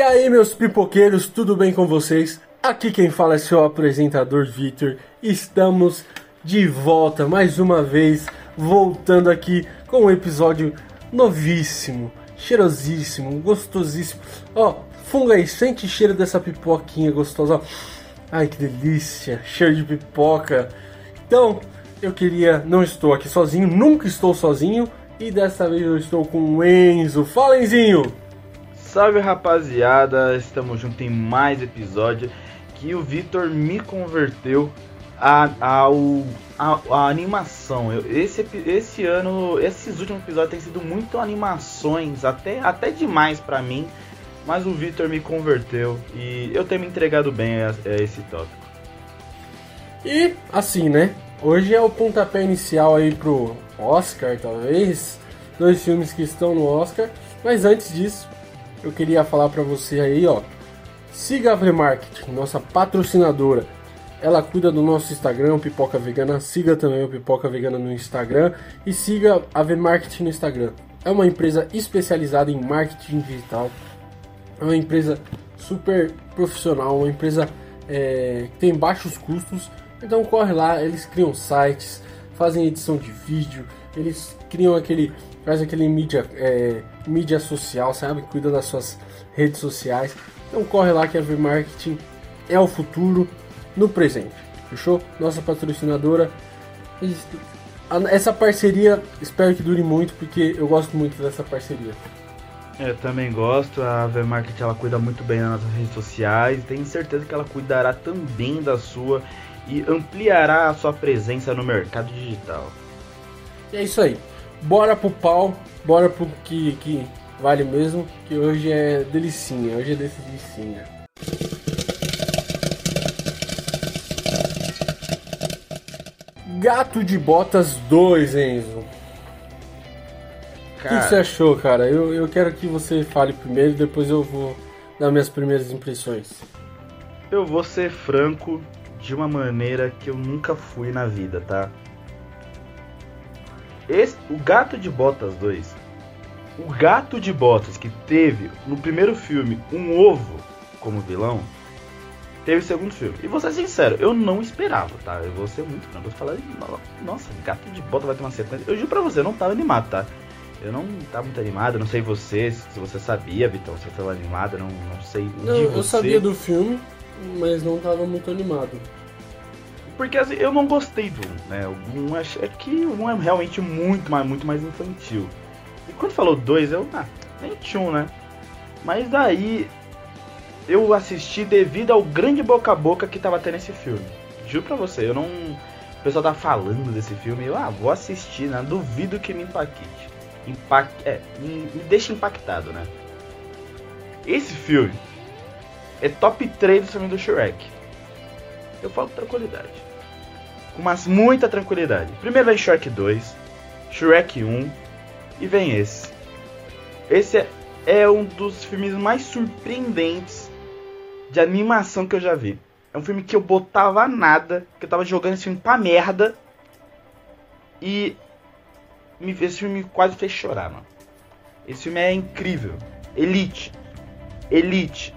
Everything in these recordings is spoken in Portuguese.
E aí, meus pipoqueiros, tudo bem com vocês? Aqui quem fala é seu apresentador Victor. Estamos de volta mais uma vez, voltando aqui com um episódio novíssimo, cheirosíssimo, gostosíssimo. Ó, funga aí, sente cheiro dessa pipoquinha gostosa. Ai, que delícia, cheiro de pipoca. Então, eu queria, não estou aqui sozinho, nunca estou sozinho. E dessa vez eu estou com o Enzo. Fala, Enzinho! Salve rapaziada, estamos juntos em mais episódio que o Vitor me converteu a, ao, a, a animação. Eu, esse, esse ano, esses últimos episódios têm sido muito animações, até, até demais para mim, mas o Vitor me converteu e eu tenho me entregado bem a, a esse tópico. E assim, né? Hoje é o pontapé inicial aí pro Oscar, talvez. Dois filmes que estão no Oscar. Mas antes disso, eu queria falar para você aí, ó. Siga a V-Marketing, nossa patrocinadora. Ela cuida do nosso Instagram, Pipoca Vegana. Siga também o Pipoca Vegana no Instagram e siga a V-Marketing no Instagram. É uma empresa especializada em marketing digital. É uma empresa super profissional, uma empresa é, que tem baixos custos. Então corre lá, eles criam sites, fazem edição de vídeo, eles criam aquele faz aquele mídia, é, mídia social, sabe? Cuida das suas redes sociais. Então corre lá que a V-Marketing é o futuro no presente. Fechou? Nossa patrocinadora. Essa parceria espero que dure muito porque eu gosto muito dessa parceria. Eu também gosto, a V-Market ela cuida muito bem das nossas redes sociais, tenho certeza que ela cuidará também da sua e ampliará a sua presença no mercado digital. E é isso aí bora pro pau, bora pro que, que vale mesmo, que hoje é delicinha, hoje é desse delicinha. Gato de Botas 2, Enzo. O que, que, você achou, cara? Eu, eu quero que você fale primeiro, depois eu vou dar minhas primeiras impressões. Eu vou ser franco de uma maneira que eu nunca fui na vida, tá? Esse, o Gato de Botas 2. O Gato de Botas que teve no primeiro filme um ovo como vilão, teve o segundo filme. E vou ser sincero, eu não esperava, tá? Eu vou ser muito franco. Eu falar, nossa, Gato de Botas vai ter uma sequência. Eu juro pra você, eu não tava animado, tá? Eu não tava muito animado, não sei você, se você sabia, Vitão, se você tava animado, não, não sei. Não, eu sabia do filme, mas não tava muito animado. Porque assim, eu não gostei do 1, né? O 1 é, é que o 1 é realmente muito mais, muito mais infantil. E quando falou 2, eu, ah, nem tinha um, né? Mas daí eu assisti devido ao grande boca a boca que tava tendo esse filme. Juro pra você, eu não. O pessoal tá falando desse filme, eu, ah, vou assistir, né? Duvido que me impacte. Impact, é, me, me deixa impactado, né? Esse filme é top 3 do filme do Shrek. Eu falo com tranquilidade com mas muita tranquilidade. Primeiro vem Shrek 2, Shrek 1 e vem esse. Esse é, é um dos filmes mais surpreendentes de animação que eu já vi. É um filme que eu botava nada, que eu tava jogando esse filme pra merda. E me, esse filme quase fez chorar, mano. Esse filme é incrível. Elite. Elite.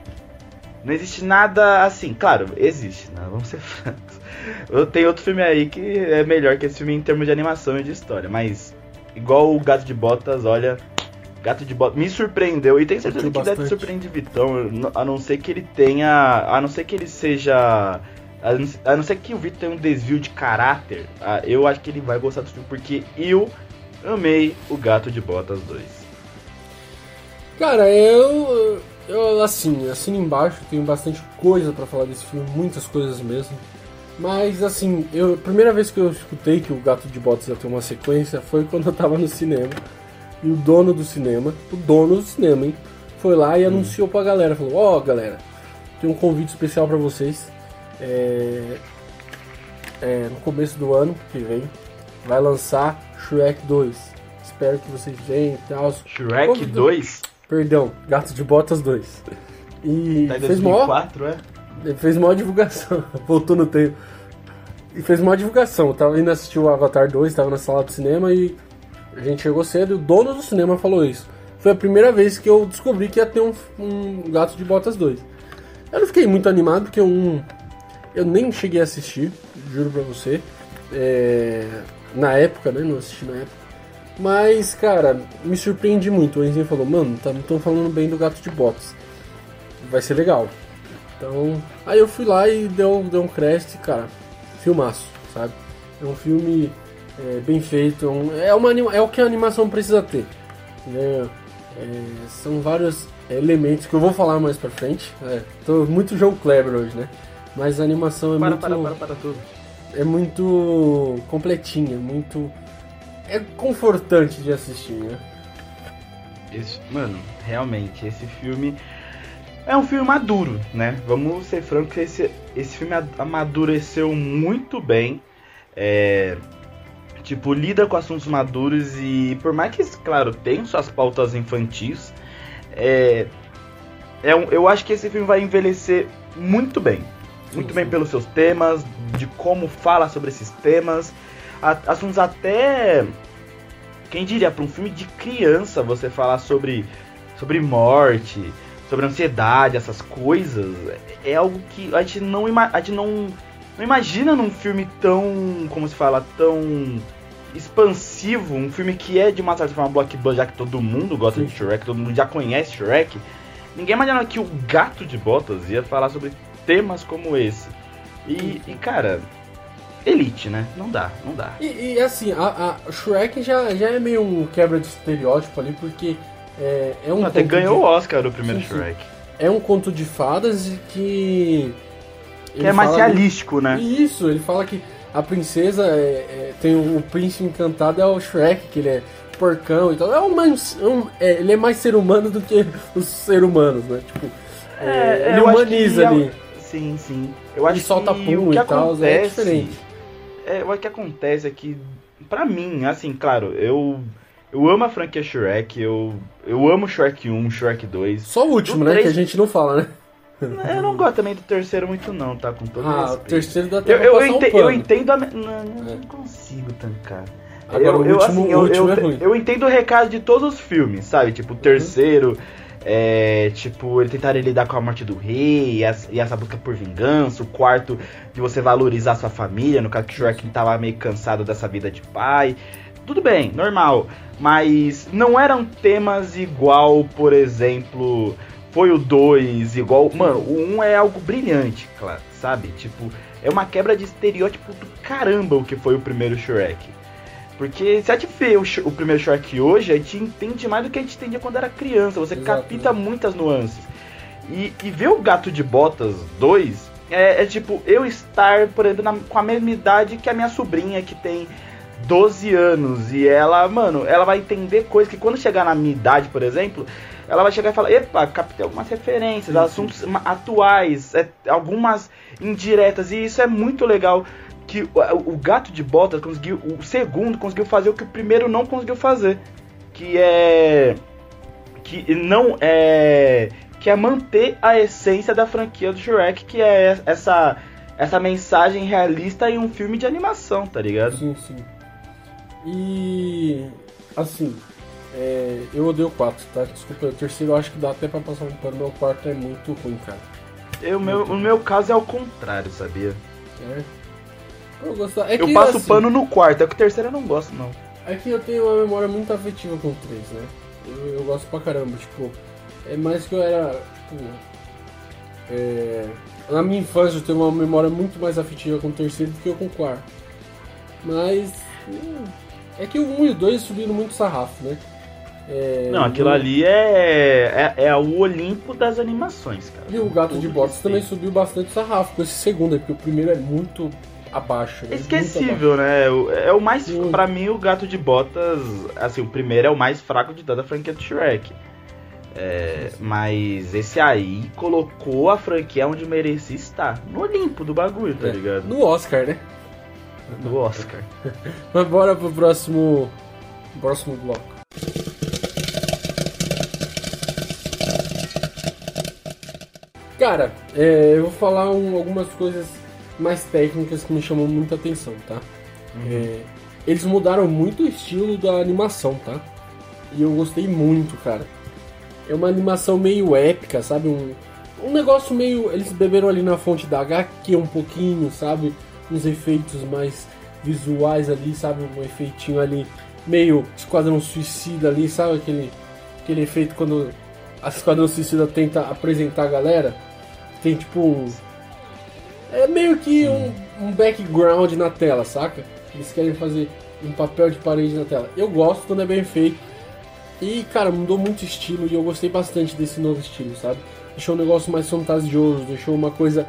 Não existe nada assim. Claro, existe, né? Vamos ser francos. Tem outro filme aí que é melhor que esse filme em termos de animação e de história, mas igual o Gato de Botas, olha, Gato de Botas me surpreendeu e tenho certeza que deve surpreender Vitão, a não ser que ele tenha, a não ser que ele seja a não ser que o Vitor tenha um desvio de caráter, eu acho que ele vai gostar do filme porque eu amei o Gato de Botas 2. Cara, eu eu assim, assim embaixo tenho bastante coisa para falar desse filme, muitas coisas mesmo. Mas assim, eu, a primeira vez que eu escutei que o Gato de Botas ia ter uma sequência foi quando eu tava no cinema. E o dono do cinema, o dono do cinema, hein, foi lá e hum. anunciou pra galera, falou, ó oh, galera, tem um convite especial para vocês. É, é, no começo do ano que vem vai lançar Shrek 2. Espero que vocês venham e tal. Shrek 2? Perdão, Gato de Botas 2. E tá em 2004, fez é? Ele fez uma divulgação, voltou no tempo. E fez uma divulgação. Eu tava indo assistir o Avatar 2, tava na sala do cinema e a gente chegou cedo e o dono do cinema falou isso. foi a primeira vez que eu descobri que ia ter um, um Gato de Botas 2. Eu não fiquei muito animado, porque um, eu nem cheguei a assistir, juro pra você. É, na época, né? Não assisti na época. Mas, cara, me surpreendi muito. O Enzinho falou, mano, tá, não estão falando bem do Gato de Botas. Vai ser legal. Então, aí eu fui lá e deu, deu um crédito, cara, filmaço, sabe? É um filme é, bem feito, é, uma, é o que a animação precisa ter. Né? É, são vários elementos que eu vou falar mais pra frente. É, tô muito João Kleber hoje, né? Mas a animação é para, muito. Para, para, para tudo. É muito completinha, muito. É confortante de assistir, né? Esse, mano, realmente, esse filme é um filme maduro, né? Vamos ser francos, esse, esse filme amadureceu muito bem. É, tipo, lida com assuntos maduros e por mais que, claro, tem suas pautas infantis, é, é um, eu acho que esse filme vai envelhecer muito bem. Muito sim, bem sim. pelos seus temas, de como fala sobre esses temas. A, assuntos até. Quem diria, para um filme de criança você falar sobre, sobre morte, sobre ansiedade, essas coisas, é algo que a gente não, a gente não, não imagina num filme tão, como se fala, tão expansivo, um filme que é de uma certa forma blockbuster, já que todo mundo gosta Sim. de Shrek, todo mundo já conhece Shrek. Ninguém imaginava que o Gato de Botas ia falar sobre temas como esse. E, e cara, Elite, né? Não dá, não dá. E, e assim, a, a, Shrek já, já é meio um quebra de estereótipo ali, porque é, é um. Até ganhou de... o Oscar o primeiro sim, Shrek. Sim. É um conto de fadas que. Que é mais realístico, de... né? Isso, ele fala que a princesa é, é, tem o, o, príncipe encantado é o Shrek, que ele é porcão e tal. É um, um é, ele é mais ser humano do que os seres humanos, né? Tipo, é, ele humaniza ali. Sim, sim. Eu acho ele solta que pum e tal, é diferente. É, o que acontece é que, pra mim, assim, claro, eu eu amo a franquia Shrek, eu, eu amo Shrek 1, Shrek 2. Só o último, né? 3... Que a gente não fala, né? Eu não gosto também do terceiro muito não, tá? Com todo ah, o terceiro dá até eu, eu, ente, um eu entendo a... Não, é. não consigo tancar. Agora, eu, o último, assim, eu, último eu, é ruim. eu entendo o recado de todos os filmes, sabe? Tipo, o terceiro... Uhum. É, tipo, ele tentar lidar com a morte do rei e, as, e, essa busca por vingança. O quarto, de você valorizar sua família. No caso que Shrek tava meio cansado dessa vida de pai. Tudo bem, normal. Mas não eram temas igual, por exemplo, foi o 2, igual. Mano, o 1 um é algo brilhante, claro, sabe? Tipo, é uma quebra de estereótipo do caramba o que foi o primeiro Shrek. Porque se a gente vê o, o, primeiro Shrek hoje, a gente entende mais do que a gente entendia quando era criança. Você Exato, capta né? muitas nuances. E, e ver o Gato de Botas 2 é, é tipo eu estar, por exemplo, na, com a mesma idade que a minha sobrinha que tem 12 anos e ela, mano, ela vai entender coisas que quando chegar na minha idade, por exemplo, ela vai chegar e falar, epa, captei algumas referências, assuntos sim. atuais, é, algumas indiretas, e isso é muito legal que o, o, Gato de Botas conseguiu, o segundo conseguiu fazer o que o primeiro não conseguiu fazer, que é que não é que é manter a essência da franquia do Shrek, que é essa essa mensagem realista em um filme de animação, tá ligado? Sim, sim. E assim, é, eu odeio o 4, tá? Desculpa, o terceiro eu acho que dá até pra passar um pano, meu quarto é muito ruim, cara. Eu, meu, o meu caso é o contrário, sabia? É. Eu, gosto, é eu passo assim, pano no quarto, é que o terceiro eu não gosto, não. É que eu tenho uma memória muito afetiva com o 3, né? Eu, eu gosto pra caramba, tipo, é mais que eu era. Tipo, é, na minha infância eu tenho uma memória muito mais afetiva com o terceiro do que eu com o quarto. Mas. Hum, é que o 1 e o 2 subiram muito sarrafo, né? É, não, aquilo no... ali é, é, é, o Olimpo das animações, cara. E o Gato de Botas também subiu bastante sarrafo com esse segundo, porque o primeiro é muito abaixo. Né? Esquecível, abaixo. né? É o mais. Sim. Pra mim, o Gato de Botas, assim, o primeiro é o mais fraco de toda a franquia do Shrek. É, mas esse aí colocou a franquia onde merecia estar. No Olimpo do bagulho, tá é, ligado? No Oscar, né? No Oscar. mas bora pro próximo. Próximo bloco. Cara, é, eu vou falar um, algumas coisas mais técnicas que me chamam muita atenção, tá? Uhum. É, eles mudaram muito o estilo da animação, tá? E eu gostei muito, cara. é uma animação meio épica, sabe? Um, um negócio meio. Eles beberam ali na fonte da HQ um pouquinho, sabe? Uns efeitos mais visuais ali, sabe? Um efeitinho ali meio Esquadrão Suicida ali, sabe? Aquele, aquele efeito quando a Esquadrão Suicida tenta apresentar a galera. Tem tipo um. É meio que um, um background na tela, saca? Eles querem fazer um papel de parede na tela. Eu gosto quando é bem feito. E, cara, mudou muito estilo e eu gostei bastante desse novo estilo, sabe? Deixou um negócio mais fantasioso, deixou uma coisa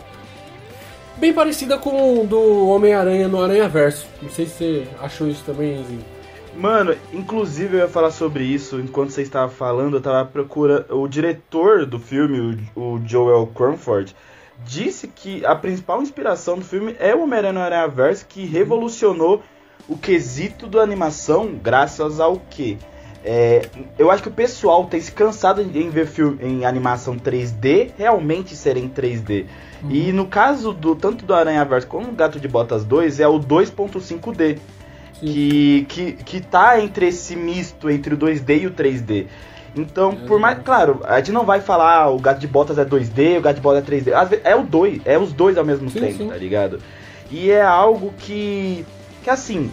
bem parecida com o do Homem-Aranha no Aranha Verso. Não sei se você achou isso também, Zinho. Mano, inclusive eu ia falar sobre isso enquanto você estava falando, eu tava procurando. O diretor do filme, o, Joel Crumford, disse que a principal inspiração do filme é o Homem-Aranha no Aranha Verso, que revolucionou o quesito da animação graças ao que? É, eu acho que o pessoal tem se cansado em ver filme em animação 3D realmente ser em 3D. Uhum. E no caso do tanto do Aranha Verso como do Gato de Botas 2 é o 2.5D. Que, que, que tá entre esse misto entre o 2D e o 3D. Então, é por mais. Claro, a gente não vai falar ah, o gato de botas é 2D, o gato de botas é 3D. É o dois, é os dois ao mesmo sim, tempo, sim. tá ligado? E é algo que. Que assim,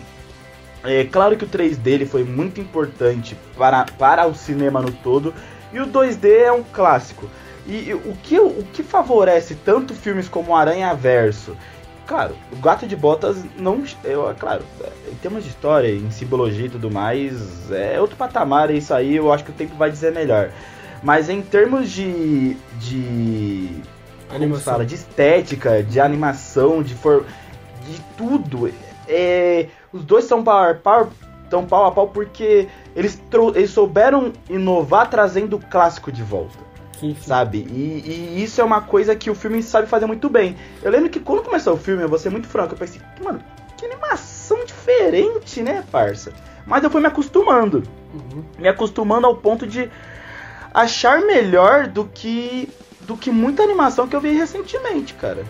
é claro que o 3D ele foi muito importante para, para o cinema no todo, e o 2D é um clássico. E, e o, que, o que favorece tanto filmes como Aranha Verso? Claro, o Gato de Botas não. Eu, claro, em termos de história, em simbologia e tudo mais, é outro patamar isso aí, eu acho que o tempo vai dizer melhor. Mas em termos de. de. Como fala? De estética, de animação, de for, de tudo. É, os dois são pau, pau, tão pau a pau porque eles, eles souberam inovar trazendo o clássico de volta. Sim, sim. Sabe? E, e, isso é uma coisa que o filme sabe fazer muito bem. Eu lembro que quando começou o filme, eu vou ser muito franco, eu pensei, mano, que animação diferente, né, parça? Mas eu fui me acostumando. Uhum. Me acostumando ao ponto de achar melhor do que do que muita animação que eu vi recentemente, cara.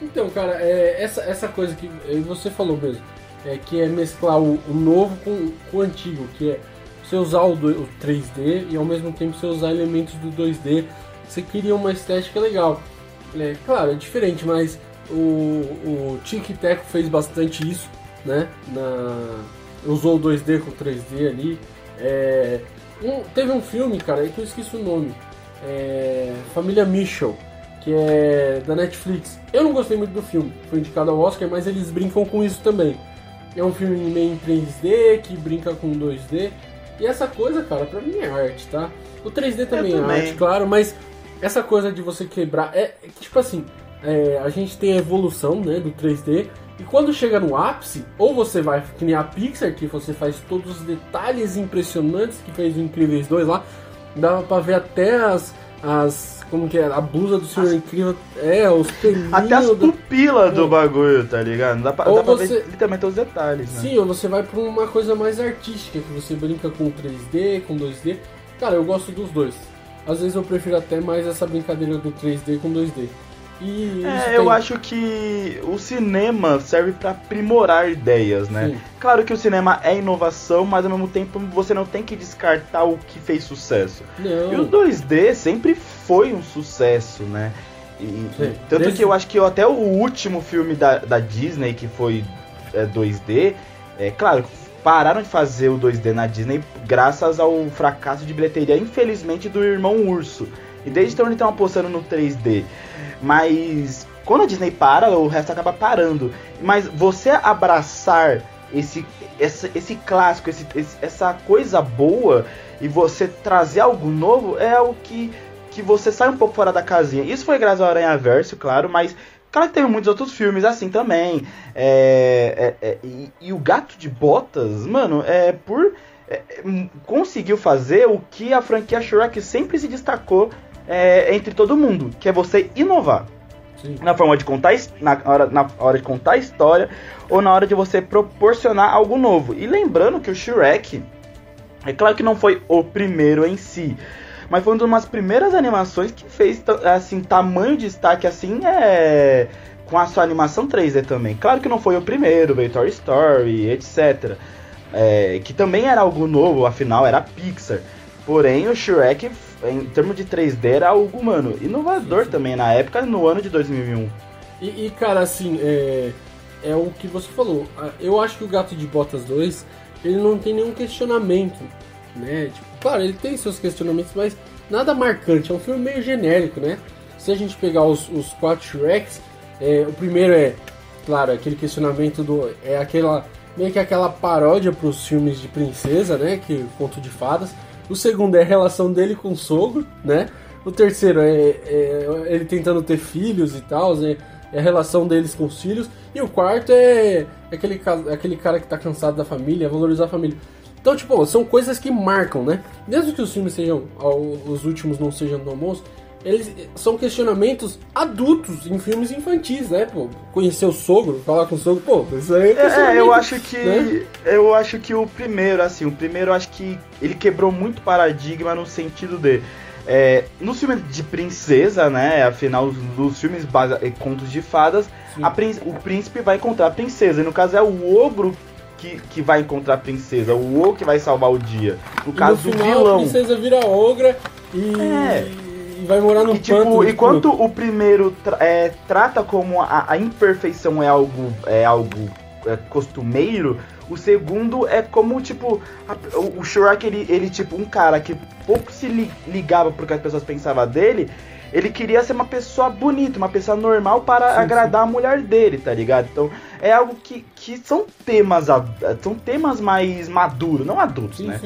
Então, cara, é, essa, essa coisa que você falou mesmo é, que é mesclar o, o novo com, com, o antigo, que é você usar o, o 3D e ao mesmo tempo você usar elementos do 2D, você cria uma estética legal. É, claro, é diferente, mas o, o Tic Tac fez bastante isso, né? Na, usou o 2D com 3D ali. É, um, teve um filme, cara, que eu esqueci o nome. É, Família Mitchell, que é da Netflix. Eu não gostei muito do filme, foi indicado ao Oscar, mas eles brincam com isso também. É um filme meio em 3D, que brinca com 2D. E essa coisa, cara, pra mim é arte, tá? O 3D também, é arte, claro, mas essa coisa de você quebrar. É, é tipo assim, é, a gente tem a evolução né, do 3D. E quando chega no ápice, ou você vai que nem a Pixar, que você faz todos os detalhes impressionantes que fez o Incríveis 2 lá, dava pra ver até as, as como que é? A blusa do Senhor as... Incrível. É, os pelinhos. Até as pupilas do... do bagulho, tá ligado? Dá pra, dá pra ver literalmente os detalhes, né? Sim, ou você vai pra uma coisa mais artística, que você brinca com 3D, com 2D. Cara, eu gosto dos dois. Às vezes eu prefiro até mais essa brincadeira do 3D com 2D. E é, eu acho que o cinema serve para aprimorar ideias, né? Sim. Claro que o cinema é inovação, mas ao mesmo tempo você não tem que descartar o que fez sucesso. Não. E o 2D sempre foi um sucesso, né? E, tanto Desde... que eu acho que até o último filme da, da Disney, que foi é, 2D, é claro, pararam de fazer o 2D na Disney graças ao fracasso de bilheteria, infelizmente, do irmão Urso. E desde então eles estão apostando no 3D. Mas quando a Disney para, o resto acaba parando. Mas você abraçar esse, esse, esse clássico, esse, essa coisa boa e você trazer algo novo é o que, que você sai um pouco fora da casinha. Isso foi graças ao Aranha Verso, claro, mas Claro que tem muitos outros filmes assim também. É, é, é, e, e, o Gato de Botas, mano, é por. É, conseguiu fazer o que a franquia Shrek sempre se destacou é, entre todo mundo, que é você inovar. Sim. Na forma de contar, na hora, na hora de contar a história ou na hora de você proporcionar algo novo. E lembrando que o Shrek, é claro que não foi o primeiro em si, mas foi uma das primeiras animações que fez assim tamanho de destaque assim é com a sua animação 3D também. Claro que não foi o primeiro, veio Toy Story, etc. É, que também era algo novo, afinal era Pixar. Porém, o Shrek em termos de 3D, era algo, mano, inovador sim. também na época, no ano de 2001. E, e, cara, assim, é, é o que você falou. Eu acho que o Gato de Botas 2, ele não tem nenhum questionamento, né? Tipo, claro, ele tem seus questionamentos, mas nada marcante. É um filme meio genérico, né? Se a gente pegar os, os quatro Shreks, é, o primeiro é, claro, aquele questionamento do. É aquela. meio que aquela paródia para os filmes de princesa, né? Que conto de fadas. O segundo é a relação dele com o sogro, né? O terceiro é, é ele tentando ter filhos e tal, né? é a relação deles com os filhos. E o quarto é, aquele, aquele cara que tá cansado da família, valorizar a família. Então, tipo, são coisas que marcam, né? Mesmo que os filmes sejam, os últimos não sejam tão bons, eles são questionamentos adultos em filmes infantis, né? Pô, conhecer o sogro, falar com o sogro, pô, isso aí é, é eu acho que né? eu acho que o primeiro, assim, o primeiro eu acho que ele quebrou muito paradigma no sentido de é, nos filmes de princesa, né? Afinal, nos filmes base, é, contos de fadas, o príncipe vai encontrar a princesa. E no caso é o ogro que, que vai encontrar a princesa, o ogro que vai salvar o dia. No caso no final, vilão. A princesa vira ogra e. É e vai morar no e, tipo, Enquanto o primeiro tra é, trata como a, a, imperfeição é algo, é algo é, costumeiro, o segundo é como, tipo, a, o, Shrek, ele, ele, tipo, um cara que pouco se li, ligava porque as pessoas pensavam dele, ele queria ser uma pessoa bonita, uma pessoa normal para sim, agradar sim. a mulher dele, tá ligado? Então, é algo que, que são temas são temas mais maduros, não adultos, sim, né?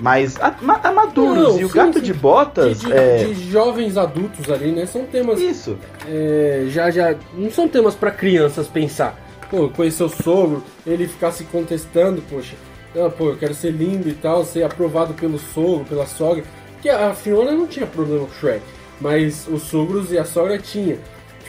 Mas a, a maduros. Não, e o gato de botas. De, de, é... de, jovens adultos ali, né? São temas. Isso. É, já, já. Não são temas para crianças pensar pô, conhecer o sogro, ele ficar se contestando, poxa, ah, pô, eu quero ser lindo e tal, ser aprovado pelo sogro, pela sogra. Que a Fiona não tinha problema com o Shrek, mas os sogros e a sogra tinha.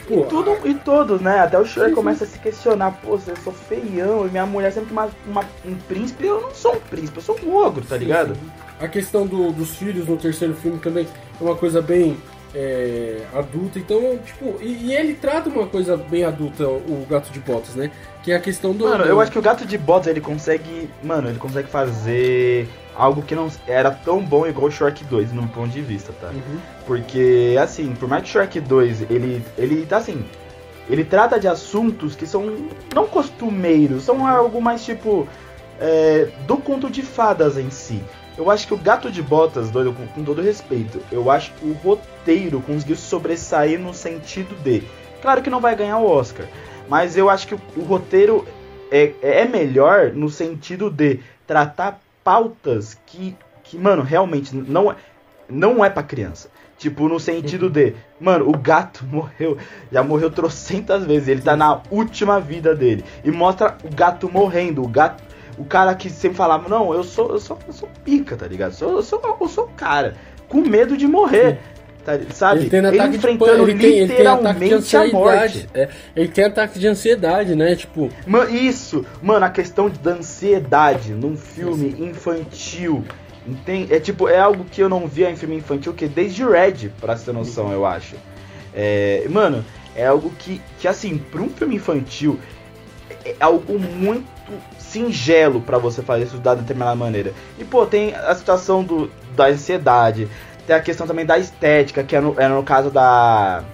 E tudo e todos, né? Até o Shrek começa a se questionar, pô, eu sou feião, e minha mulher sempre uma, uma, um príncipe, eu não sou um príncipe, eu sou um ogro, tá ligado? A questão do, dos filhos no terceiro filme também é uma coisa bem é, adulta. Então, tipo, e, e, ele trata uma coisa bem adulta, o Gato de Botas, né? Que é a questão do. Mano, eu acho que o Gato de Botas ele consegue. Mano, ele consegue fazer algo que não era tão bom igual o Shrek 2, no meu ponto de vista, tá? Uhum. Porque, assim, por mais que o Shrek 2 ele, ele tá assim. Ele trata de assuntos que são não costumeiros, são algo mais tipo. É, do conto de fadas em si. Eu acho que o Gato de Botas, doido, com, com todo respeito, eu acho que o roteiro conseguiu sobressair no sentido de. Claro que não vai ganhar o Oscar, mas eu acho que o, roteiro é, é melhor no sentido de tratar pautas que, que mano, realmente não, é, não é pra criança. Tipo, no sentido de, mano, o gato morreu, já morreu trocentas vezes, ele tá na última vida dele. E mostra o gato morrendo, o gato o cara que sempre falava, não, eu sou, eu sou, eu sou pica, tá ligado? Eu sou, eu sou, eu sou cara, com medo de morrer. Tá, sabe? Ele, tem ele enfrentando de, ele tem, literalmente ele tem a morte. É, ele tem ataque de ansiedade, né? Tipo. Man, isso, mano, a questão da ansiedade num filme isso. infantil. Entende? É tipo, é algo que eu não via em filme infantil, que desde Red, pra ter noção, eu acho. É, mano, é algo que, que assim, pra um filme infantil, é, é algo muito singelo para você fazer isso da determinada maneira. E pô, tem a situação do, da ansiedade, tem a questão também da estética, que é no, é no caso da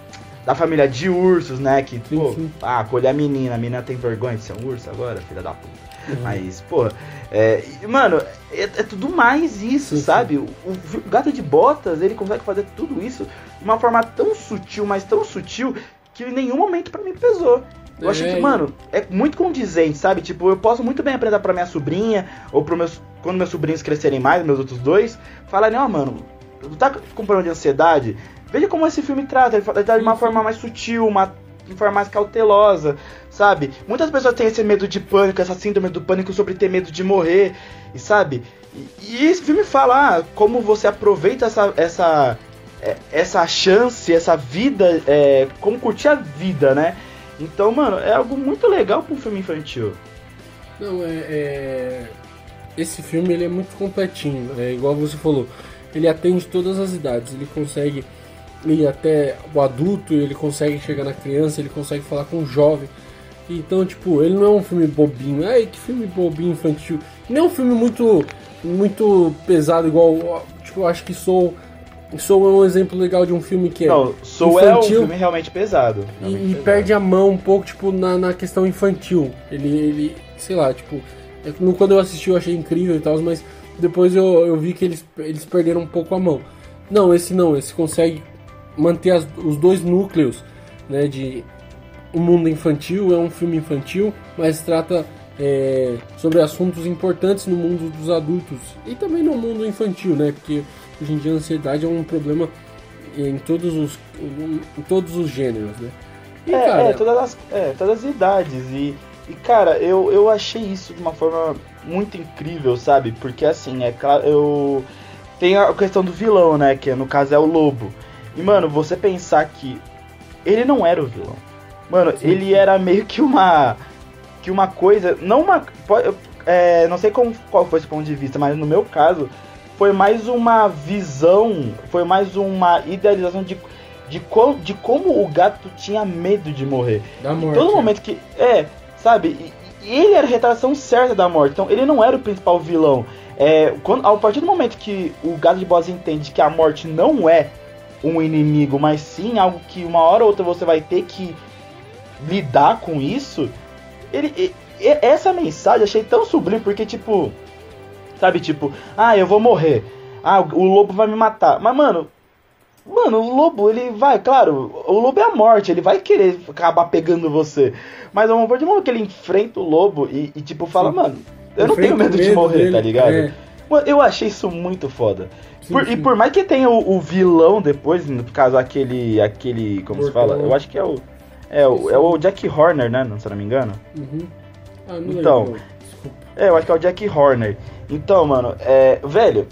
da família de ursos, né? Que, sim, pô, sim. ah, acolher a menina, a menina tem vergonha de ser um urso agora, filha da puta. Uhum. Mas, pô, é, mano, é, é, tudo mais isso, sim, sabe? O, o, gato de botas, ele consegue fazer tudo isso de uma forma tão sutil, mas tão sutil, que em nenhum momento para mim pesou. Eu é. acho que, mano, é muito condizente, sabe? Tipo, eu posso muito bem apresentar pra minha sobrinha, ou pro meus. Quando meus sobrinhos crescerem mais, meus outros dois, falarem, ó, oh, mano, tu tá com problema de ansiedade? Veja como esse filme trata, ele trata de uma forma mais sutil, uma forma mais cautelosa, sabe? Muitas pessoas têm esse medo de pânico, essa síndrome do pânico sobre ter medo de morrer, e sabe? E, e esse filme fala ah, como você aproveita essa, essa, é, essa chance, essa vida, é, como curtir a vida, né? Então, mano, é algo muito legal para um filme infantil. Não, é, é, Esse filme ele é muito completinho, é igual você falou. Ele atende todas as idades, ele consegue ir até o adulto, ele consegue chegar na criança, ele consegue falar com o jovem. Então, tipo, ele não é um filme bobinho. Ai, que filme bobinho infantil. Nem é um filme muito muito pesado igual, tipo, eu acho que sou Soul é um exemplo legal de um filme que é. Não, Soul é um filme realmente pesado. Realmente e, pesado. perde a mão um pouco, tipo, na, na questão infantil. Ele, ele, sei lá, tipo. É quando eu assisti eu achei incrível e tal, mas depois eu, eu vi que eles, eles perderam um pouco a mão. Não, esse não, esse consegue manter as, os dois núcleos, né, de um mundo infantil, é um filme infantil, mas trata é, sobre assuntos importantes no mundo dos adultos e também no mundo infantil, né, porque hoje em dia a ansiedade é um problema em todos os, em todos os gêneros, né. E, é, cara, é, todas as, é, todas as idades e, e cara, eu, eu achei isso de uma forma muito incrível, sabe? Porque assim, é claro, eu tem a questão do vilão, né? Que no caso é o lobo. E, mano, você pensar que ele não era o vilão. Mano, sim, ele era meio que uma. Que uma coisa. Não uma. É, não sei como, qual foi esse ponto de vista, mas no meu caso, foi mais uma visão. Foi mais uma idealização de. De, com, de como o gato tinha medo de morrer. Da morte. Em todo momento que. É, sabe? Ele era a retração certa da morte. Então ele não era o principal vilão. É, quando, a partir do momento que o Gato de Boss entende que a morte não é um inimigo, mas sim algo que uma hora ou outra você vai ter que lidar com isso, ele, ele essa mensagem eu achei tão sublime porque tipo, sabe, tipo, ah, eu vou morrer. Ah, o lobo vai me matar. Mas mano, Mano, o lobo, ele vai, claro, o lobo é a morte, ele vai querer acabar pegando você. Mas a partir do momento que ele enfrenta o lobo e, e tipo, fala, Sim. mano, eu não tenho medo, medo de morrer, dele, tá ligado? É. Eu achei isso muito foda. Sim, por, sim. E por mais que tenha o, o, vilão depois, no caso aquele. aquele. Como se fala? Eu acho que é o. É o, é o Jack Horner, né? Se eu não me engano. Uhum. Ah, não então. É, eu acho que é o Jack Horner. Então, mano, é. Velho,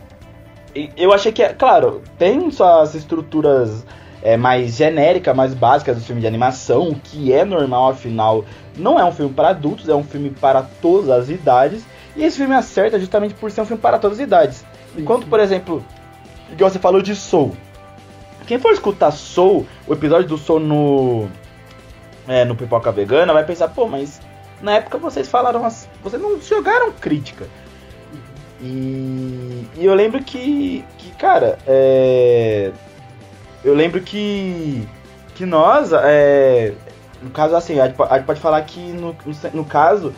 eu achei que. Claro, tem suas estruturas é, mais genéricas, mais básicas do filme de animação, que é normal, afinal, não é um filme para adultos, é um filme para todas as idades. E esse filme acerta justamente por ser um filme para todas as idades. Enquanto, por exemplo, igual você falou de Soul. Quem for escutar Soul, o episódio do Soul no. É, no Pipoca Vegana, vai pensar, pô, mas na época vocês falaram. Vocês não jogaram crítica. E, e eu lembro que, que cara, é, eu lembro que, que nós, é, no caso assim, a gente, pode falar que no, no, caso,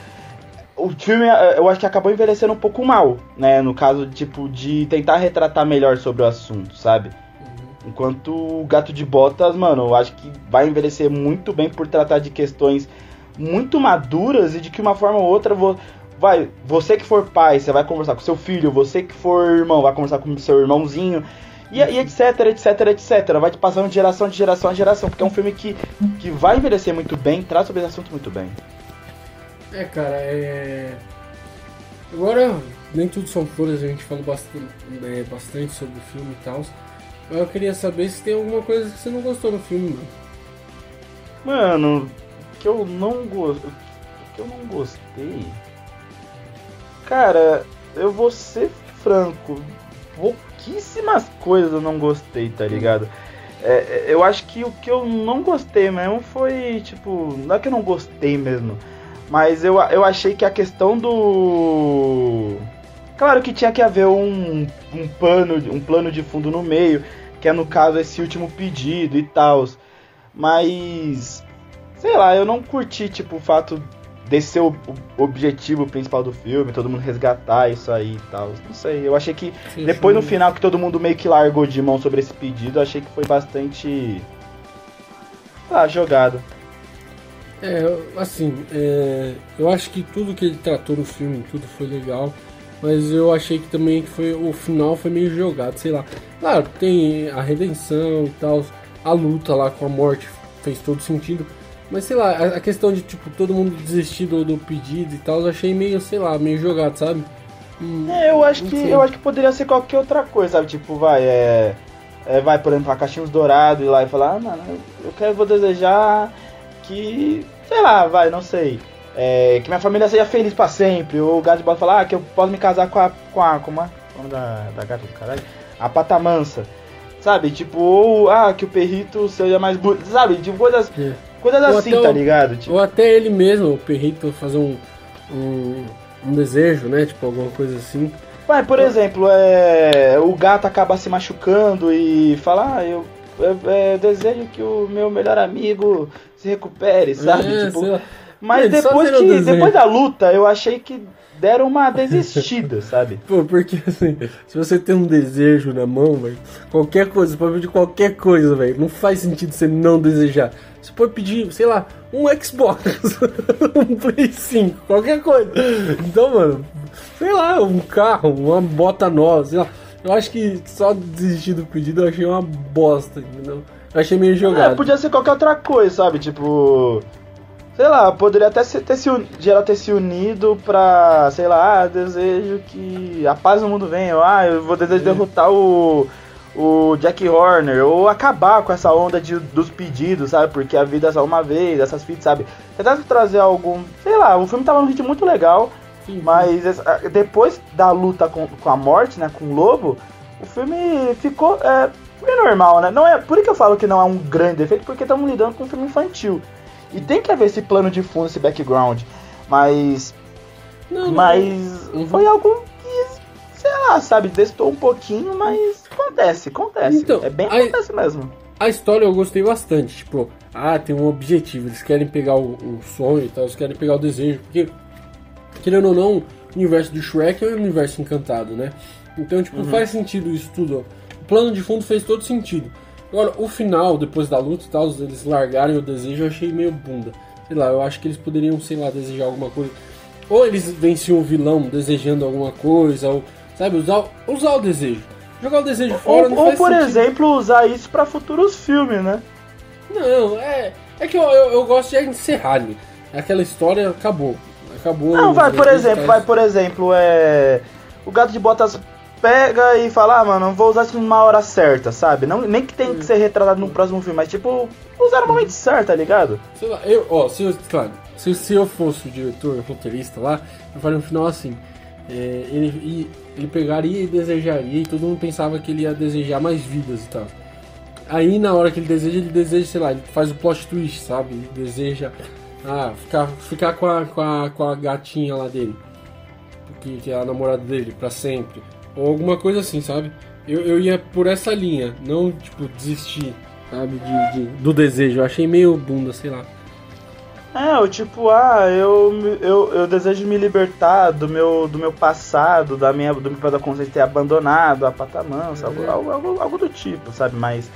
o filme eu acho que acabou envelhecendo um pouco mal, né? No caso, tipo, de tentar retratar melhor sobre o assunto, sabe? Uhum. Enquanto o Gato de Botas, mano, eu acho que vai envelhecer muito bem por tratar de questões muito maduras e de que uma forma ou outra vou, vai, você que for pai, você vai conversar com seu filho, você que for irmão, vai conversar com seu irmãozinho. E, e etc, etc, etc. Vai te passando de geração de geração a geração. Porque é um filme que, que vai envelhecer muito bem, traz sobre esse assunto muito bem. É, cara, é. Agora, nem tudo são flores, a gente falou bastante, é, bastante sobre o filme e tal. Mas eu queria saber se tem alguma coisa que você não gostou no filme, mano. Mano, que eu não gostei. que eu não gostei. Cara, eu vou ser franco. Pouquíssimas coisas eu não gostei, tá ligado? É, é, eu acho que o que eu não gostei mesmo foi, tipo, não é que eu não gostei mesmo, mas eu, eu achei que a questão do. Claro que tinha que haver um, um, pano, um plano de fundo no meio, que é no caso esse último pedido e tal. Mas. Sei lá, eu não curti, tipo, o fato desse ser o, o, objetivo principal do filme, todo mundo resgatar isso aí e tal. Não sei, eu achei que sim, depois sim. no final que todo mundo meio que largou de mão sobre esse pedido, eu achei que foi bastante. Ah, jogado. É, assim, é, eu acho que tudo que ele tratou no filme, tudo foi legal, mas eu achei que também que foi o final foi meio jogado, sei lá. Claro, tem a redenção e tal, a luta lá com a morte fez todo sentido, mas sei lá, a questão de tipo todo mundo desistir do, do pedido e tal, eu achei meio, sei lá, meio jogado, sabe? Hum, é, eu acho que sei. eu acho que poderia ser qualquer outra coisa, sabe? Tipo, vai, é, é vai, por exemplo, a caixinhos dourados e lá e falar, ah, mano, eu quero vou desejar que, sei lá, vai, não sei. É, que minha família seja feliz para sempre. Ou o gato de bola falar, ah, que eu posso me casar com a. com a. como é? O nome da, da gata do caralho? A patamansa. Sabe? Tipo, ou ah, que o perrito seja mais bonito. Sabe? Tipo, coisas. É. Coisas ou assim, tá ligado? Tipo... Ou até ele mesmo, o perrito, fazer um, um, um, desejo, né? Tipo, alguma coisa assim. Vai, por exemplo, é, o gato acaba se machucando e fala, ah, eu, eu, eu desejo que o meu melhor amigo se recupere, sabe? É, tipo, mas Ele depois, que, desenho. depois da luta, eu achei que deram uma desistida, sabe? Pô, porque assim, se você tem um desejo na mão, velho, qualquer coisa, você pode pedir qualquer coisa, velho. Não faz sentido você não desejar. Você pode pedir, sei lá, um Xbox, um Play 5, qualquer coisa. Então, mano, sei lá, um carro, uma bota nova, sei lá. Eu acho que só desistir do pedido eu achei uma bosta, entendeu? Eu achei meio É, jogado. podia ser qualquer outra coisa, sabe? Tipo. Sei lá, poderia até ser, ter se, geral ter se unido pra, sei lá, ah, desejo que a paz no mundo venha, ah, eu vou desejo derrotar o, o Jack Horner, ou acabar com essa onda de, dos pedidos, sabe? Porque a vida é só uma vez, essas fitas, sabe? Tentar trazer algum, sei lá, o filme tava num ritmo muito legal, Sim, mas essa- depois da luta com, com a morte, né, com o lobo, o filme ficou é, foi normal, né? Não é, por que eu falo que não é um grande defeito, porque estamos lidando com um filme infantil. E tem que haver esse plano de fundo, esse background. Mas. Não, não, Mas. Uhum. Foi algo sei lá, sabe, testou um pouquinho, mas acontece, acontece. Então, é bem aí- acontece mesmo. A história eu gostei bastante, tipo, ah, tem um objetivo, eles querem pegar o, o sonho e tal, eles querem pegar o desejo, porque, querendo ou não, o universo do Shrek é um universo encantado, né? Então, tipo, faz sentido isso tudo, ó. O plano de fundo fez todo sentido. Agora, o final, depois da luta e tal, eles largarem o desejo, eu achei meio bunda. Sei lá, eu acho que eles poderiam, sei lá, desejar alguma coisa. Ou eles venciam o vilão desejando alguma coisa, ou, sabe, usar, usar o desejo. Jogar o desejo fora Ou, não ou, por sentido. exemplo, usar isso pra futuros filmes, né? Não, é. É que eu, eu, eu gosto de encerrar ali. Aquela história acabou. Acabou. Não, vai, por exemplo, caras- vai, por exemplo, é. O gato de botas pega e fala, ah, mano, vou usar isso numa hora certa, sabe? Não, nem que tem que ser retratado no próximo filme, mas tipo, usar no momento certo, tá ligado? Sei lá, eu, ó, se eu, claro, se, se eu fosse o diretor, o roteirista lá, eu faria um final assim. É, ele, ele pegaria e desejaria, e todo mundo pensava que ele ia desejar mais vidas e tal. Aí na hora que ele deseja, ele deseja, sei lá, ele faz o plot twist, sabe? Ele deseja ah, ficar, ficar com, a, com, a, com a gatinha lá dele. Que, que é a namorada dele, pra sempre. Ou alguma coisa assim, sabe? Eu, eu ia por essa linha, não tipo desistir, sabe? De, de- do desejo. Eu achei meio bunda, sei lá. É, o tipo, ah, eu, eu, eu desejo me libertar do meu, do meu passado, da minha, do meu da consciência ter abandonado a patamansa, algo, É. algo, algo, algo do tipo, sabe? Mas,